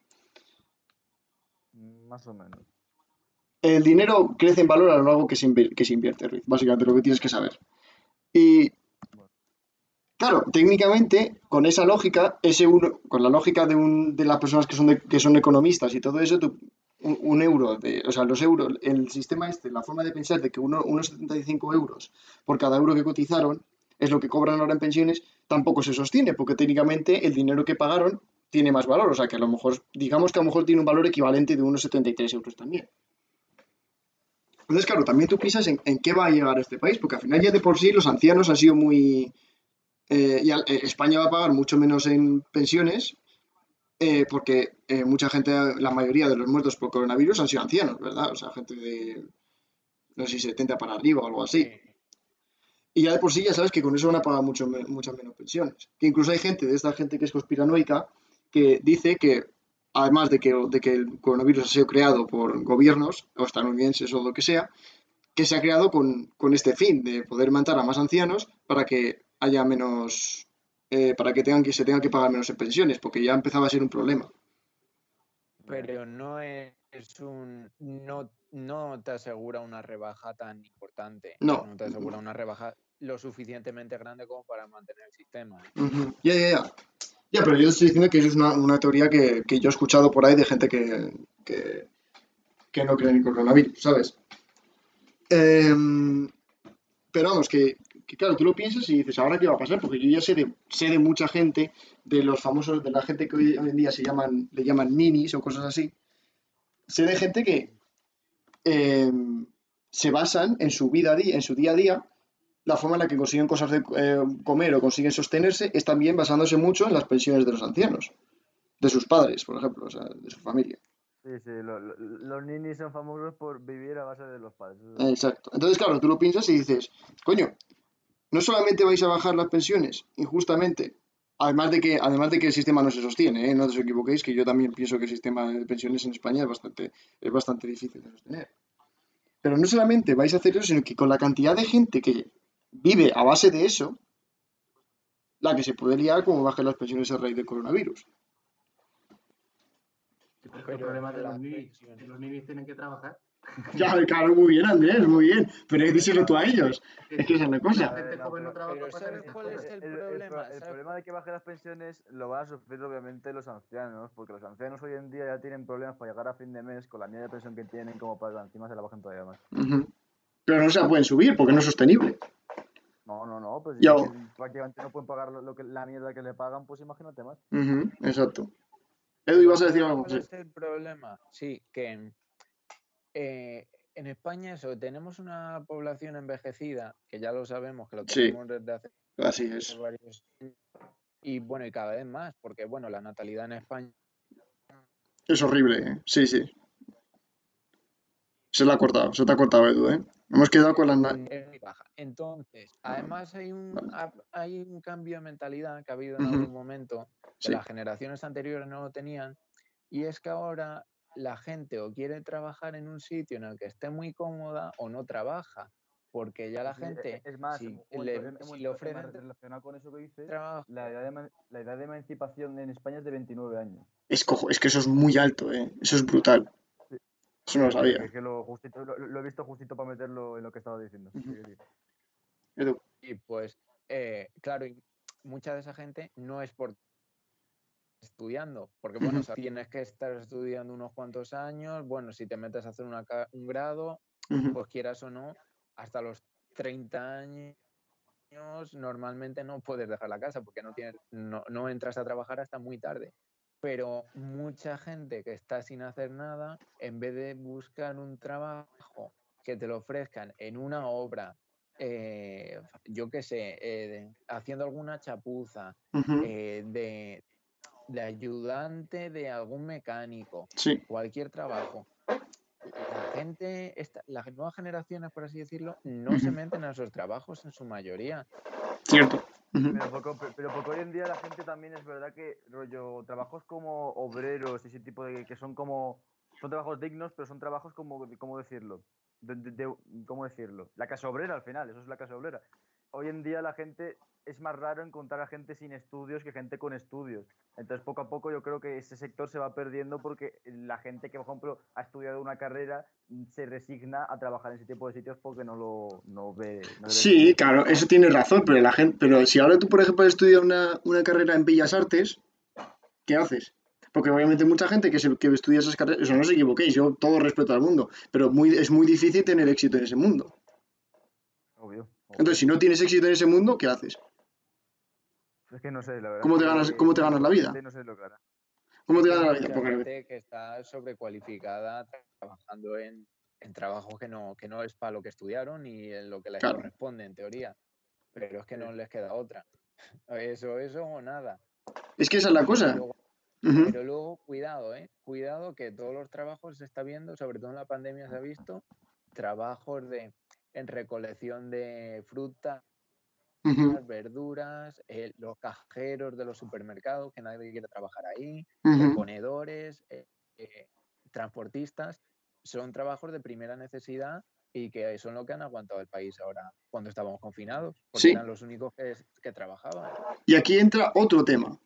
Más o menos. El dinero crece en valor a lo largo que se, que se invierte. Básicamente lo que tienes que saber. Y, claro, técnicamente, con esa lógica, ese uno, con la lógica de, un, de las personas que son, economistas y todo eso, un euro, de, o sea, los euros, el sistema este, la forma de pensar de que uno, unos 75 euros por cada euro que cotizaron es lo que cobran ahora en pensiones, tampoco se sostiene, porque técnicamente el dinero que pagaron tiene más valor, o sea, que a lo mejor, digamos que a lo mejor tiene un valor equivalente de unos 73 euros también. Entonces, claro, también tú piensas en, en qué va a llegar este país, porque al final ya de por sí los ancianos han sido muy... eh, y al- eh, España va a pagar mucho menos en pensiones, eh, porque eh, mucha gente, la mayoría de los muertos por coronavirus han sido ancianos, ¿verdad? O sea, gente de, no sé si 70 para arriba o algo así. Y ya de por sí ya sabes que con eso van a pagar mucho, muchas menos pensiones. Que incluso hay gente de esta gente que es conspiranoica que dice que, además de que, de que el coronavirus ha sido creado por gobiernos o estadounidenses o lo que sea, que se ha creado con, con este fin de poder matar a más ancianos para que haya menos, eh, para que tengan que se tenga que pagar menos en pensiones, porque ya empezaba a ser un problema. Pero no es un. No, no te asegura una rebaja tan importante. No. No te asegura una rebaja lo suficientemente grande como para mantener el sistema. ¿eh? Ya, ya, ya. Ya, pero yo estoy diciendo que eso es una, una teoría que, que yo he escuchado por ahí de gente que, que, que no cree en el coronavirus, ¿sabes? Em, pero vamos, que, que claro, tú lo piensas y dices, ¿ahora qué va a pasar? Porque yo ya sé de, sé de mucha gente, de los famosos, de la gente que hoy, en día se llaman, le llaman ninis o cosas así. Sé de gente que em, se basan en su vida, en su día a día la forma en la que consiguen cosas de eh, comer o consiguen sostenerse es también basándose mucho en las pensiones de los ancianos, de sus padres, por ejemplo, o sea, de su familia. Sí, sí, lo- lo- los ninis son famosos por vivir a base de los padres. Exacto. Entonces, claro, tú lo piensas y dices, coño, no solamente vais a bajar las pensiones injustamente, además de que, además de que el sistema no se sostiene, ¿eh? no os equivoquéis, que yo también pienso que el sistema de pensiones en España es bastante, es bastante difícil de sostener. Pero no solamente vais a hacer eso, sino que con la cantidad de gente que vive a base de eso, la que se puede liar como bajen las pensiones a raíz del coronavirus. Pero el problema de los las ninis, los ninis tienen que trabajar. Ya, claro, muy bien, Andrés, muy bien. Pero díselo tú a ellos. Es que esa es la cosa. La gente No, joven no pero- trabaja pero para ¿sabes esas cuál es el problema? pro- el problema de que bajen las pensiones lo van a sufrir obviamente los ancianos, porque los ancianos hoy en día ya tienen problemas para llegar a fin de mes con la mierda de pensión que tienen como para que encima se la bajen todavía más. Pero no se la pueden subir porque no es sostenible. No, no, no, pues Ya. si prácticamente no pueden pagar lo, lo que, la mierda que le pagan, pues imagínate más. Ujú, Exacto. Edu, ibas a decir ¿Sabes algo. cuál Sí. es el problema? Sí, que eh, en España eso, tenemos una población envejecida, que ya lo sabemos, que lo Sí. tenemos desde hace Así es. varios años, y bueno, y cada vez más, porque bueno, la natalidad en España Es horrible, ¿eh? Sí, sí. Se la ha cortado, se te ha cortado, Edu, ¿eh? Hemos quedado con es muy baja. Entonces, además hay un, ha- hay un cambio de mentalidad que ha habido en Ujú. algún momento, que Sí. las generaciones anteriores no lo tenían, y es que ahora la gente o quiere trabajar en un sitio en el que esté muy cómoda o no trabaja, porque ya la Sí, gente, es más, si le, si le ofrecen relacionado con eso que dices, trabajo, la edad, de, la edad de emancipación en España es de 29 años. Es, cojo, es que eso es muy alto, ¿eh? Eso es brutal. Eso no lo Que- sabía. que- que lo, justito- lo- lo he visto justito para meterlo en lo que estaba diciendo. Y pues, eh, claro, y mucha de esa gente no es por estudiando, porque bueno, Ujú. o sea, tienes que estar estudiando unos cuantos años, bueno, si te metes a hacer una un grado, pues quieras o no, hasta los 30 años normalmente no puedes dejar la casa porque no, tienes, no, no entras a trabajar hasta muy tarde. Pero mucha gente que está sin hacer nada, en vez de buscar un trabajo que te lo ofrezcan en una obra, eh, yo qué sé, eh, haciendo alguna chapuza, eh, de, de ayudante de algún mecánico, Sí. cualquier trabajo. La gente, esta- las nuevas generaciones, por así decirlo, no se meten a esos trabajos en su mayoría. Cierto. Pero porque, hoy en día la gente también es verdad que rollo trabajos como obreros ese tipo de que son como son trabajos dignos pero son trabajos como cómo decirlo de, de- de- cómo decirlo la casa obrera al final eso es la casa obrera. Hoy en día la gente es más raro encontrar a gente sin estudios que gente con estudios entonces poco a poco yo creo que ese sector se va perdiendo porque la gente que por ejemplo ha estudiado una carrera mm, se resigna a trabajar en ese tipo de sitios porque no lo no ve no le ve Sí, claro, eso tienes razón, pero la gente, pero si ahora tú, por ejemplo, has estudiado una, una carrera en Bellas Artes, ¿qué haces? Porque obviamente mucha gente que, se, que estudia esas carreras, o sea, no os equivoquéis, yo todo respeto al mundo, pero muy, es muy difícil tener éxito en ese mundo. obvio, obvio. Entonces, si no tienes éxito en ese mundo, ¿qué haces? Es que no sé, la verdad. ¿Cómo te ganas- cómo te ganas la vida? No sé lo que hará. ¿Cómo te ganas la hay vida? Porque, gente que está sobrecualificada trabajando en, en trabajos que no, que no es para lo que estudiaron y en lo que les Claro. corresponde en teoría. Pero es que no les queda otra. Eso, eso o nada. es que esa es la cosa. Pero luego, cuidado, ¿eh? Cuidado que todos los trabajos se está viendo, sobre todo en la pandemia se ha visto, trabajos de en recolección de fruta, Ujú. verduras, eh, los cajeros de los supermercados, que nadie quiere trabajar ahí, Ujú. reponedores, eh, eh, transportistas, son trabajos de primera necesidad y que son lo que han aguantado el país ahora cuando estábamos confinados, porque Sí. eran los únicos que, que trabajaban. Y aquí entra otro tema,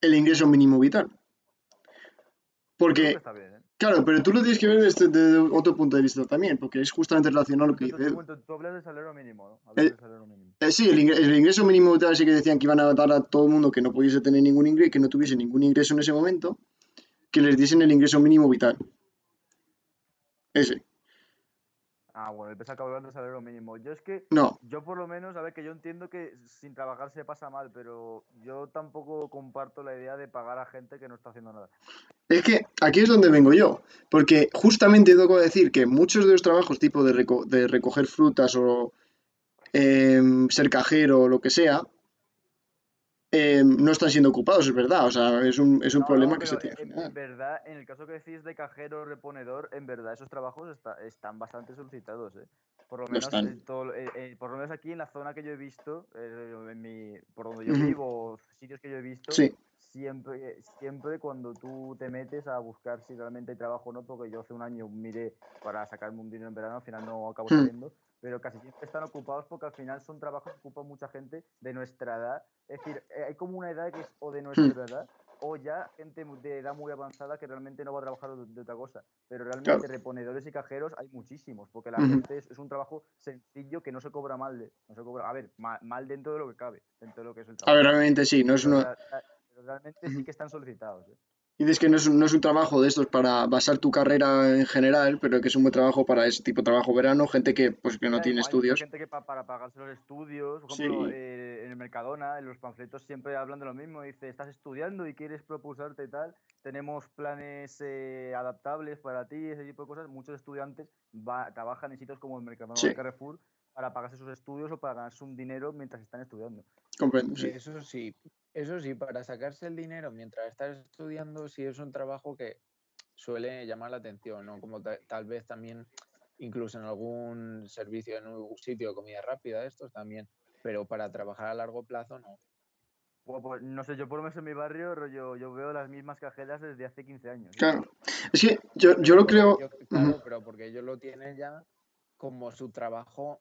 el ingreso mínimo vital. Porque, bien, ¿eh? Claro, pero tú lo tienes que ver desde, desde otro punto de vista también, porque es justamente relacionado a lo que dice tú- hablas del salario mínimo, ¿no? Hablas Eh, del salario mínimo. Eh, sí, el, ingre- el ingreso mínimo vital sí que decían que iban a dar a todo el mundo que no pudiese tener ningún ingreso, que no tuviese ningún ingreso en ese momento, que les diesen el ingreso mínimo vital. Ese. Ah, bueno, empieza a hablar del salario mínimo. Yo es que, No, yo por lo menos, a ver, que yo entiendo que sin trabajar se pasa mal, pero yo tampoco comparto la idea de pagar a gente que no está haciendo nada. es que aquí es donde vengo yo, porque justamente tengo que decir que muchos de los trabajos tipo de, reco- de recoger frutas o em, ser cajero o lo que sea, em, no están siendo ocupados, es verdad, o sea, es un, es un No, problema que se tiene en, verdad, en el caso que decís de cajero reponedor, en verdad esos trabajos está- están bastante solicitados, ¿eh? Por lo menos, todo- eh, eh, por lo menos aquí en la zona que yo he visto, eh, en mi, por donde yo vivo, sitios que yo he visto, Sí, siempre, siempre cuando tú te metes a buscar si realmente hay trabajo o no, porque yo hace un año miré para sacarme un dinero en verano, al final no acabo saliendo, pero casi siempre están ocupados porque al final son trabajos que ocupan mucha gente de nuestra edad. Es decir, eh, hay como una edad que es o de nuestra edad o ya gente de edad muy avanzada que realmente no va a trabajar de, otra cosa. Pero realmente Claro. reponedores y cajeros hay muchísimos, porque la gente es, es un trabajo sencillo que no se cobra mal. De, no se cobra, a ver, ma- mal, dentro de lo que cabe, dentro de lo que es el a trabajo. ver, realmente sí, no es uno... pero realmente sí que están solicitados. ¿eh? Dices que no es, un, no es un trabajo de estos para basar tu carrera en general, pero que es un buen trabajo para ese tipo de trabajo verano, gente que pues que no tiene hay estudios. gente que pa- para pagarse los estudios, por ejemplo, Sí. eh, en el Mercadona, en los panfletos siempre hablan de lo mismo. Dice, estás estudiando y quieres propulsarte y tal. Tenemos planes eh, adaptables para ti, ese tipo de cosas. Muchos estudiantes va- trabajan en sitios como el Mercadona o Sí. el Carrefour para pagarse sus estudios o para ganarse un dinero mientras están estudiando. Comprendo, sí. Eso sí, eso sí, para sacarse el dinero mientras estás estudiando, sí es un trabajo que suele llamar la atención, ¿no? Como ta- tal vez también, incluso en algún servicio, en un sitio de comida rápida, estos también, pero para trabajar a largo plazo no. Bueno, pues, no sé, yo por lo menos en mi barrio, rollo, yo veo las mismas cajeras desde hace 15 años. Claro. Es que yo, yo lo creo... yo- claro, pero porque ellos lo tienen ya como su trabajo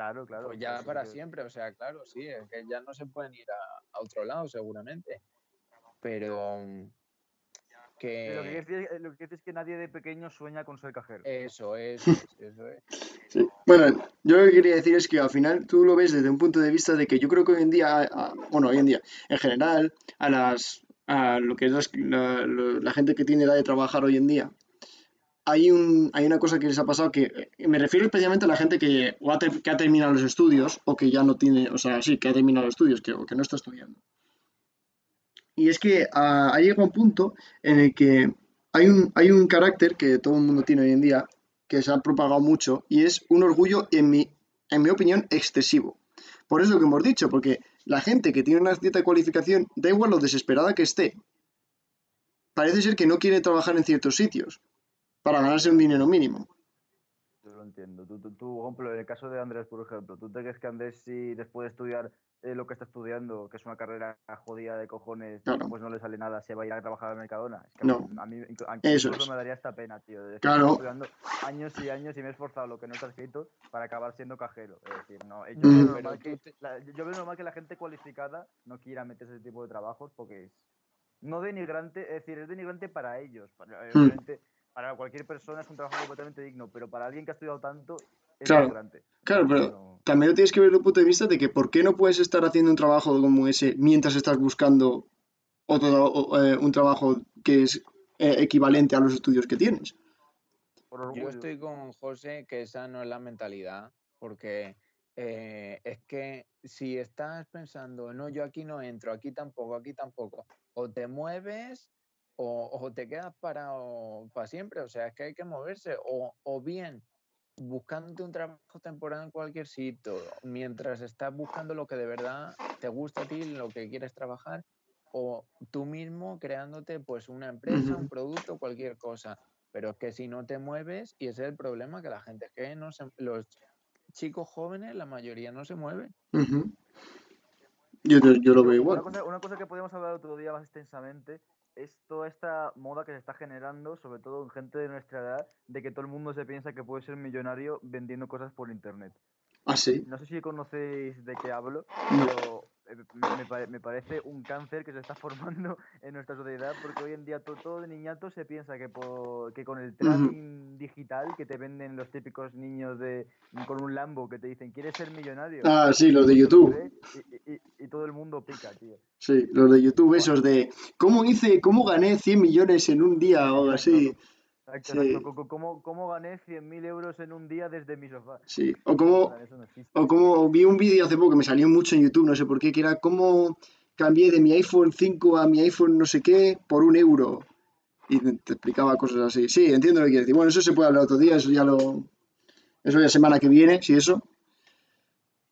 Claro, claro. pues ya para que- siempre, o sea, claro, sí, es que ya no se pueden ir a, a otro lado seguramente, pero mm, Lo que, decir, es- lo que decir es que nadie de pequeño sueña con ser cajero. eso es, eso es, eso es. Sí. Bueno, yo lo que quería decir es que al final tú lo ves desde un punto de vista de que yo creo que hoy en día, a- a- bueno, hoy en día, en general, a las a lo que es la gente que tiene edad de trabajar hoy en día, hay un, hay una cosa que les ha pasado que eh, me refiero especialmente a la gente que, ha, terminado los estudios o que ya no tiene, o sea, sí, que ha terminado los estudios, que, o que no está estudiando. Y es que ah, ha llegado un punto en el que hay un, carácter que todo el mundo tiene hoy en día, que se ha propagado mucho, y es un orgullo, en mi, en mi opinión, excesivo. Por eso que hemos dicho, porque la gente que tiene una cierta cualificación, da igual lo desesperada que esté, parece ser que no quiere trabajar en ciertos sitios para ganarse un dinero mínimo. Yo lo entiendo. Tú, tú, tú, por ejemplo, en el caso de Andrés, por ejemplo, ¿tú te crees que Andrés, si después de estudiar eh, lo que está estudiando, que es una carrera jodida de cojones, Claro. pues no le sale nada, se va a ir a trabajar al Mercadona? Es que No. a mí, a- Eso incluso es. me daría esta pena, tío. De decir, Claro. estudiando años y años y me he esforzado lo que no está escrito para acabar siendo cajero. Es decir, no. eh, Yo, veo normal que, la, yo veo normal que la gente cualificada no quiera meterse ese tipo de trabajos porque es no denigrante, es decir, es denigrante para ellos. Para, obviamente, para cualquier persona es un trabajo completamente digno, pero para alguien que ha estudiado tanto es Claro, denigrante. claro, pero- no- También lo tienes que ver desde el punto de vista de que por qué no puedes estar haciendo un trabajo como ese mientras estás buscando otro, o, eh, un trabajo que es eh, equivalente a los estudios que tienes. por Yo estoy con José que esa no es la mentalidad, porque eh, es que si estás pensando, no, yo aquí no entro, aquí tampoco, aquí tampoco, o te mueves o, o te quedas parado para siempre, o sea, es que hay que moverse, o, o bien buscándote un trabajo temporal en cualquier sitio, mientras estás buscando lo que de verdad te gusta a ti, lo que quieres trabajar, o tú mismo creándote pues una empresa, un producto, cualquier cosa. Pero es que si no te mueves, y ese es el problema, que la gente es que no se, los chicos jóvenes, la mayoría no se mueven. Yo, yo- yo lo veo Una igual. cosa, una cosa que podemos hablar otro día más extensamente es toda esta moda que se está generando, sobre todo en gente de nuestra edad, de que todo el mundo se piensa que puede ser millonario vendiendo cosas por internet. Ah, sí. No sé si conocéis de qué hablo, pero me, me pare- me parece un cáncer que se está formando en nuestra sociedad porque hoy en día to- todo de niñato se piensa que, por- que con el trading digital que te venden los típicos niños de con un Lambo que te dicen, ¿quieres ser millonario? Ah, sí, los de Todo YouTube. Y, y- y todo el mundo pica, tío. Sí, los de YouTube, esos de ¿cómo hice, cómo gané 100 millones en un día o algo así? Exacto, Sí. exacto. ¿Cómo, ¿Cómo gané 100.000 euros en un día desde mi sofá? Sí, o como, o como vi un vídeo hace poco que me salió mucho en YouTube, no sé por qué, que era cómo cambié de mi iPhone 5 a mi iPhone no sé qué por un euro. Y te explicaba cosas así. Sí, entiendo lo que quieres decir. Bueno, eso se puede hablar otro día, eso ya lo... Eso ya semana que viene, si eso.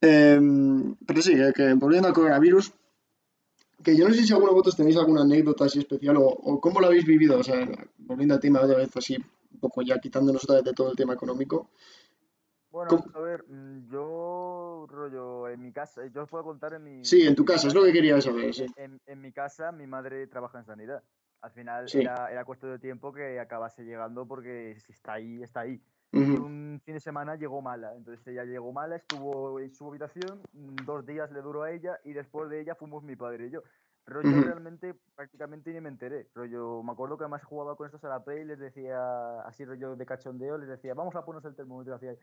Em, pero sí, que volviendo al coronavirus, que yo no sé si alguno de vosotros tenéis alguna anécdota así especial o, o cómo lo habéis vivido, o sea, volviendo al tema otra vez así, un poco ya quitándonos otra vez de todo el tema económico. Bueno, ¿Cómo? a ver, mm, yo casa, yo os puedo contar en mi... Sí, en tu mi casa, es lo que quería saber. En, sí. en- en mi casa, mi madre trabaja en sanidad. Al final Sí. era, era cuestión de tiempo que acabase llegando porque si está ahí, está ahí. Ujú. un fin de semana llegó mala. Entonces ella llegó mala, estuvo en su habitación, mm, dos días le duró a ella y después de ella fuimos mi padre y yo. Rollo Ujú. realmente prácticamente ni me enteré. Rollo, me acuerdo que además jugaba con estos a la Play y les decía, así rollo de cachondeo, les decía, vamos a ponernos el termómetro, hacía,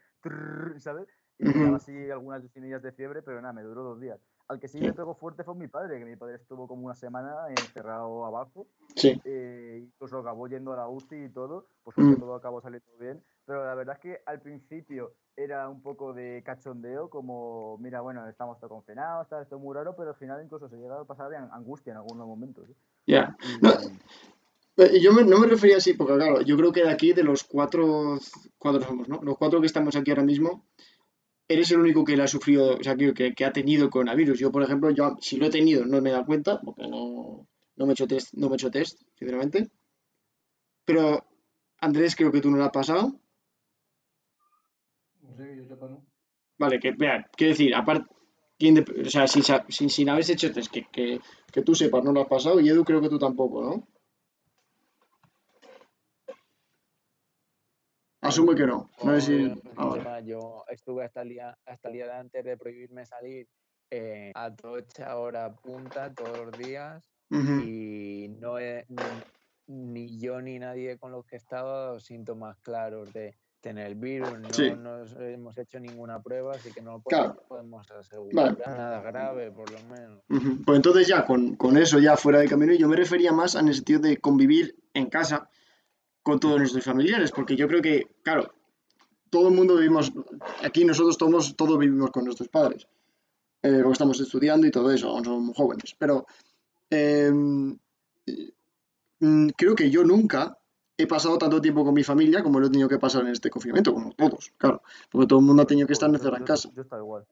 ¿sabes? Y me daba así algunas decinillas de fiebre, pero nada, me duró dos días. Al que sí le pegó fuerte fue mi padre, que mi padre estuvo como una semana encerrado abajo Sí. eh, incluso acabó yendo a la UCI y todo, pues Mm. todo acabó saliendo bien, pero la verdad es que al principio era un poco de cachondeo, como, mira, bueno, estamos todo confinados, está esto muy raro, pero al final incluso se llega a pasar de an- angustia en algunos momentos. ¿eh? Ya. Y- No, Eh, Yo me- no me refería así, porque claro, yo creo que de aquí, de los cuatro, cuatro somos, ¿no? Los cuatro que estamos aquí ahora mismo, eres el único que la ha sufrido, o sea, que, que- que ha tenido coronavirus. Yo, por ejemplo, yo si lo he tenido no me he dado cuenta, porque no, no me he hecho test, no me he hecho test, sinceramente. Pero, Andrés, creo que tú no lo has pasado. No sé, que yo sepa, ¿no? Vale, que, vea, quiero decir, aparte, o sea, sin, sin, sin haberse hecho test, que, que, que tú sepas, no lo has pasado, y Edu creo que tú tampoco, ¿no? Asume que no. No sé si... Yo, ah, vale. yo estuve hasta el día, hasta el día de antes de prohibirme salir eh, a tocha hora punta todos los días y no he, ni, ni yo ni nadie con los que he estado síntomas claros de tener el virus. No Sí. nos hemos hecho ninguna prueba, así que no Claro. podemos, podemos asegurar Vale. nada grave, por lo menos. Pues entonces ya con, con eso ya fuera de camino, yo me refería más en el sentido de convivir en casa con todos nuestros familiares, porque yo creo que, claro, todo el mundo vivimos, aquí nosotros todos, todos vivimos con nuestros padres, eh, porque estamos estudiando y todo eso, aún somos jóvenes, pero eh, mm, creo que yo nunca he pasado tanto tiempo con mi familia como lo he tenido que pasar en este confinamiento, como todos, claro, porque todo el mundo ha tenido que estar encerrado en casa. Yo estaba igual.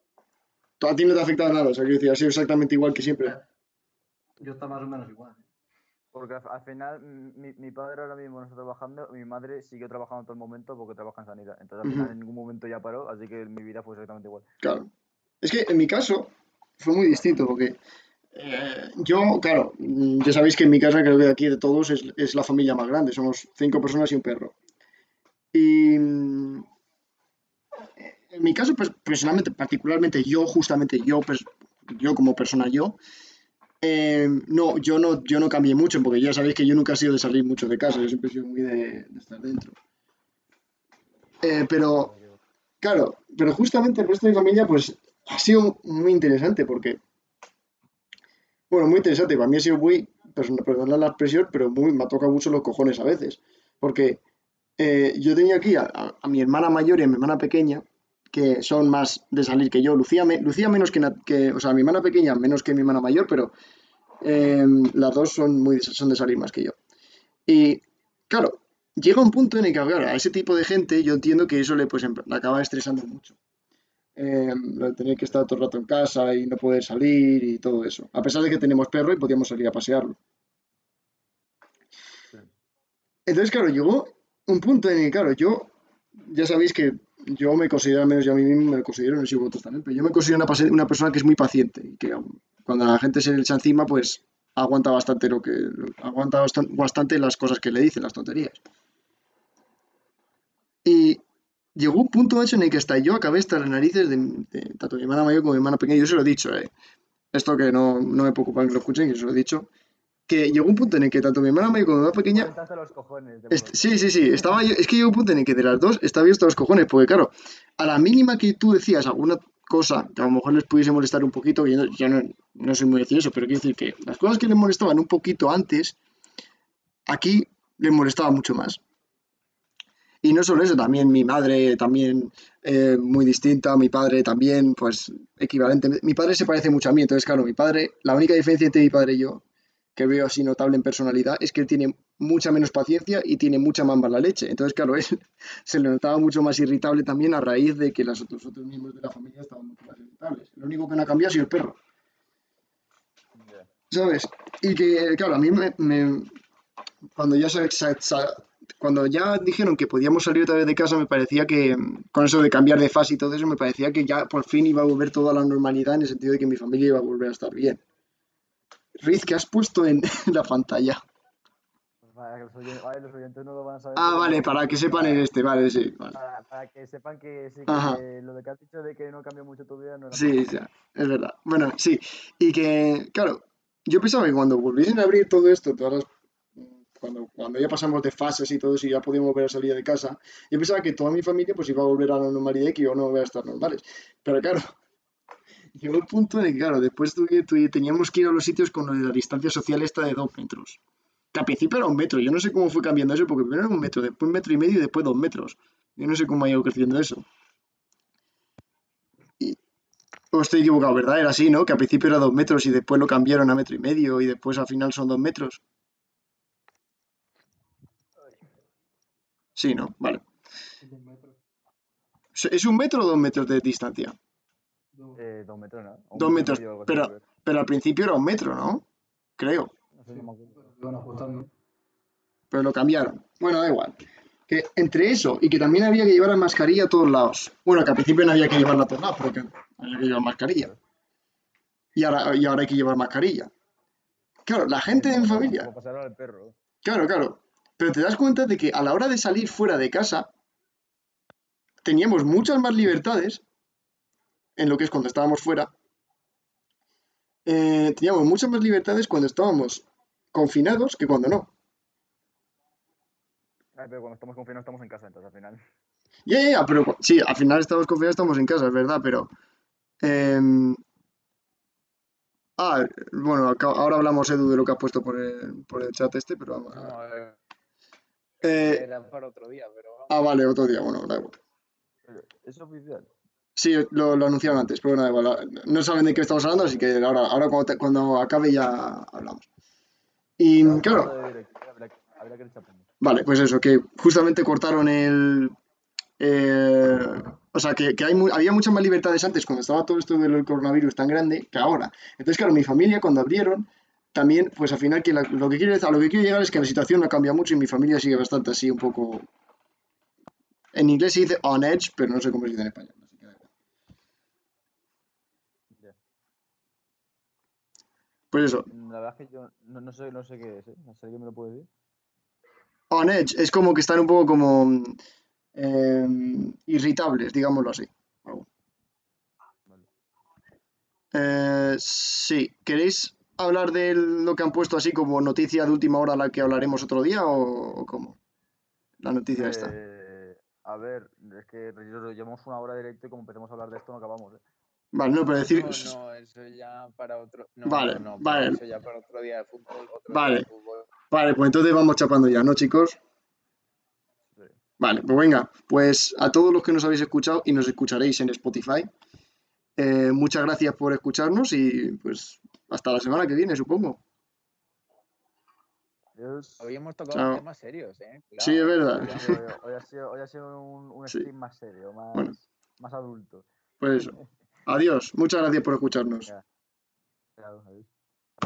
A ti no te ha afectado nada, o sea, quiero decir, ha sido exactamente igual que siempre. Yo está más o menos igual. Porque al, al final mi, mi padre ahora mismo no está trabajando, mi madre siguió trabajando todo el momento porque trabaja en sanidad. Entonces al final en ningún momento ya paró, así que mi vida fue exactamente igual. Claro. Es que en mi caso fue muy distinto porque eh, yo, claro, mm, ya sabéis que en mi casa creo que aquí de todos es, es la familia más grande, somos cinco personas y un perro. Y mm, en mi caso, pues, personalmente, particularmente yo, justamente yo, pues, yo como persona yo, eh, no, yo no, yo no cambié mucho porque ya sabéis que yo nunca he sido de salir mucho de casa, yo siempre he sido muy de, de estar dentro. Eh, pero Claro, pero justamente el resto de mi familia, pues, ha sido muy interesante porque, bueno, muy interesante, para mí ha sido muy, perdón- la expresión, pero muy, me ha tocado mucho los cojones a veces, porque eh, yo tenía aquí a, mi hermana mayor y a mi hermana pequeña, que son más de salir que yo, Lucía, me- Lucía menos que, que, o sea, mi hermana pequeña menos que mi hermana mayor, pero eh, las dos son, muy, son de salir más que yo. Y, claro, llega un punto en el que, a ese tipo de gente yo entiendo que eso le, pues, em- acaba estresando mucho. Eh, lo de tener que estar todo el rato en casa y no poder salir y todo eso. A pesar de que tenemos perro y podíamos salir a pasearlo. Entonces, claro, llegó un punto en el que, claro, yo, ya sabéis que yo me considero, al menos yo a mí mismo me lo considero, no sé vosotros también, pero yo me considero una, una persona que es muy paciente y que cuando la gente se le echa encima, pues aguanta bastante lo que, aguanta bastan- bastante las cosas que le dicen, las tonterías. Y llegó un punto en el que hasta yo acabé hasta las narices de, de tanto mi hermana mayor como mi hermana pequeña, yo se lo he dicho, eh. Esto que no, no me preocupa que lo escuchen, que se lo he dicho, que llegó un punto en el que tanto mi hermana mayor como mi hermana pequeña los cojones. sí, sí, sí, estaba yo, es que llegó un punto en el que de las dos estaba yo hasta los cojones, porque claro, a la mínima que tú decías alguna cosa que a lo mejor les pudiese molestar un poquito, yo no, yo no, no soy muy de decir eso, pero quiero decir que las cosas que les molestaban un poquito antes, aquí les molestaba mucho más. Y no solo eso, también mi madre, también eh, muy distinta, mi padre también, pues equivalente. Mi padre se parece mucho a mí, entonces claro, mi padre, la única diferencia entre mi padre y yo, que veo así notable en personalidad, es que él tiene mucha menos paciencia y tiene mucha más mala leche. Entonces, claro, él se le notaba mucho más irritable también a raíz de que los otros, otros miembros de la familia estaban mucho más irritables. Lo único que no ha cambiado ha sido el perro. ¿sabes? Y que, claro, a mí me, me- cuando ya sa- sa- cuando ya dijeron que podíamos salir otra vez de casa, me parecía que, mm, con eso de cambiar de fase y todo eso, me parecía que ya por fin iba a volver toda la normalidad en el sentido de que mi familia iba a volver a estar bien. Riz, ¿qué has puesto en la pantalla? Para que los oyentes, ay, los oyentes no lo van a saber. Ah, vale, para que sepan en este, vale, sí. vale. Para, para que sepan que sí, que lo de que has dicho de que no cambió mucho tu vida no era Sí, ya, es verdad. Bueno, sí. Y que, claro, yo pensaba que cuando volviesen a abrir todo esto, todas las- cuando, ya pasamos de fases y todo eso y ya podíamos volver a salir de casa, yo pensaba que toda mi familia pues iba a volver a la normalidad y que yo no voy a estar normales. Pero claro, llegó el punto el que, claro, después tuve- tuve- teníamos que ir a los sitios con de la distancia social esta de dos metros. Que al principio era un metro, yo no sé cómo fue cambiando eso, porque primero era un metro, después un metro y medio y después dos metros. Yo no sé cómo ha ido creciendo eso. O estoy equivocado, ¿verdad? Era así, ¿no? Que al principio era dos metros y después lo cambiaron a metro y medio y después al final son dos metros. Sí, ¿no? Vale. ¿Es un metro o dos metros de distancia? Dos. Eh, dos metros, ¿no? Dos metros, pero-. Pero al principio era un metro, ¿no? Creo. Pero lo cambiaron. Bueno, da igual. Que entre eso y que también había que llevar mascarilla a todos lados. Bueno, que al principio no había que llevarla a todos lados, pero que había que llevar mascarilla. Y ahora, y ahora hay que llevar mascarilla. Claro, la gente de mi Como- familia. Como pasar al perro. Claro, claro. Pero te das cuenta de que a la hora de salir fuera de casa, teníamos muchas más libertades en lo que es cuando estábamos fuera. Eh, teníamos muchas más libertades cuando estábamos confinados que cuando no. Ay, pero cuando estamos confinados estamos en casa, entonces al final. Ya, ya, ya, pero cu- sí, al final estamos confinados, estamos en casa, es verdad, pero... em, ah, bueno, ahora hablamos, Edu, de lo que has puesto por el, por el chat este, pero vamos. a ver. No, eh, Eh, era para otro día, pero vamos. ah, vale, otro día, bueno, da igual. Es oficial. Sí, lo, lo anunciaron antes, pero bueno, da igual. No saben de qué estamos hablando, así que ahora, ahora cuando, te- cuando acabe ya hablamos. Y claro, de directo, Habría que, chapando. vale, pues eso, que justamente cortaron el... eh, o sea, que, que hay mu- había muchas más libertades antes cuando estaba todo esto del coronavirus tan grande que ahora. Entonces, claro, mi familia cuando abrieron, también, pues al final, que la- lo, que quiero, a lo que quiero llegar es que la situación no cambia mucho y mi familia sigue bastante así, un poco... En inglés se dice on edge, pero no sé cómo se dice en español. así que. Ya. Pues eso, La verdad es que yo no, no sé, no sé qué es, ¿eh? No sé, ¿alguien me lo puede decir? on edge es como que están un poco como em, irritables, digámoslo así. Vale. Eh, sí, ¿queréis hablar de lo que han puesto así como noticia de última hora la que hablaremos otro día o, o cómo? La noticia esta. Eh, a ver, es que llevamos una hora directo y como empecemos a hablar de esto no acabamos, ¿eh? Vale, no, pero decir... No, no, eso ya para otro. No, Vale, no, no, vale. Eso ya para otro día de fútbol. Otro Vale. Día de fútbol. Vale, pues entonces vamos chapando ya, ¿no, chicos? Sí. Vale, pues venga, pues a todos los que nos habéis escuchado y nos escucharéis en Spotify, eh, muchas gracias por escucharnos y pues hasta la semana que viene, supongo. Adiós. Hoy hemos tocado Chao. temas serios, ¿eh? Sí, es verdad. Hoy ha sido, hoy ha sido, hoy ha sido un, un Sí. stream más serio, más, Bueno. más adulto. Pues eso. Adiós, muchas gracias por escucharnos. Ya. Claro, adiós.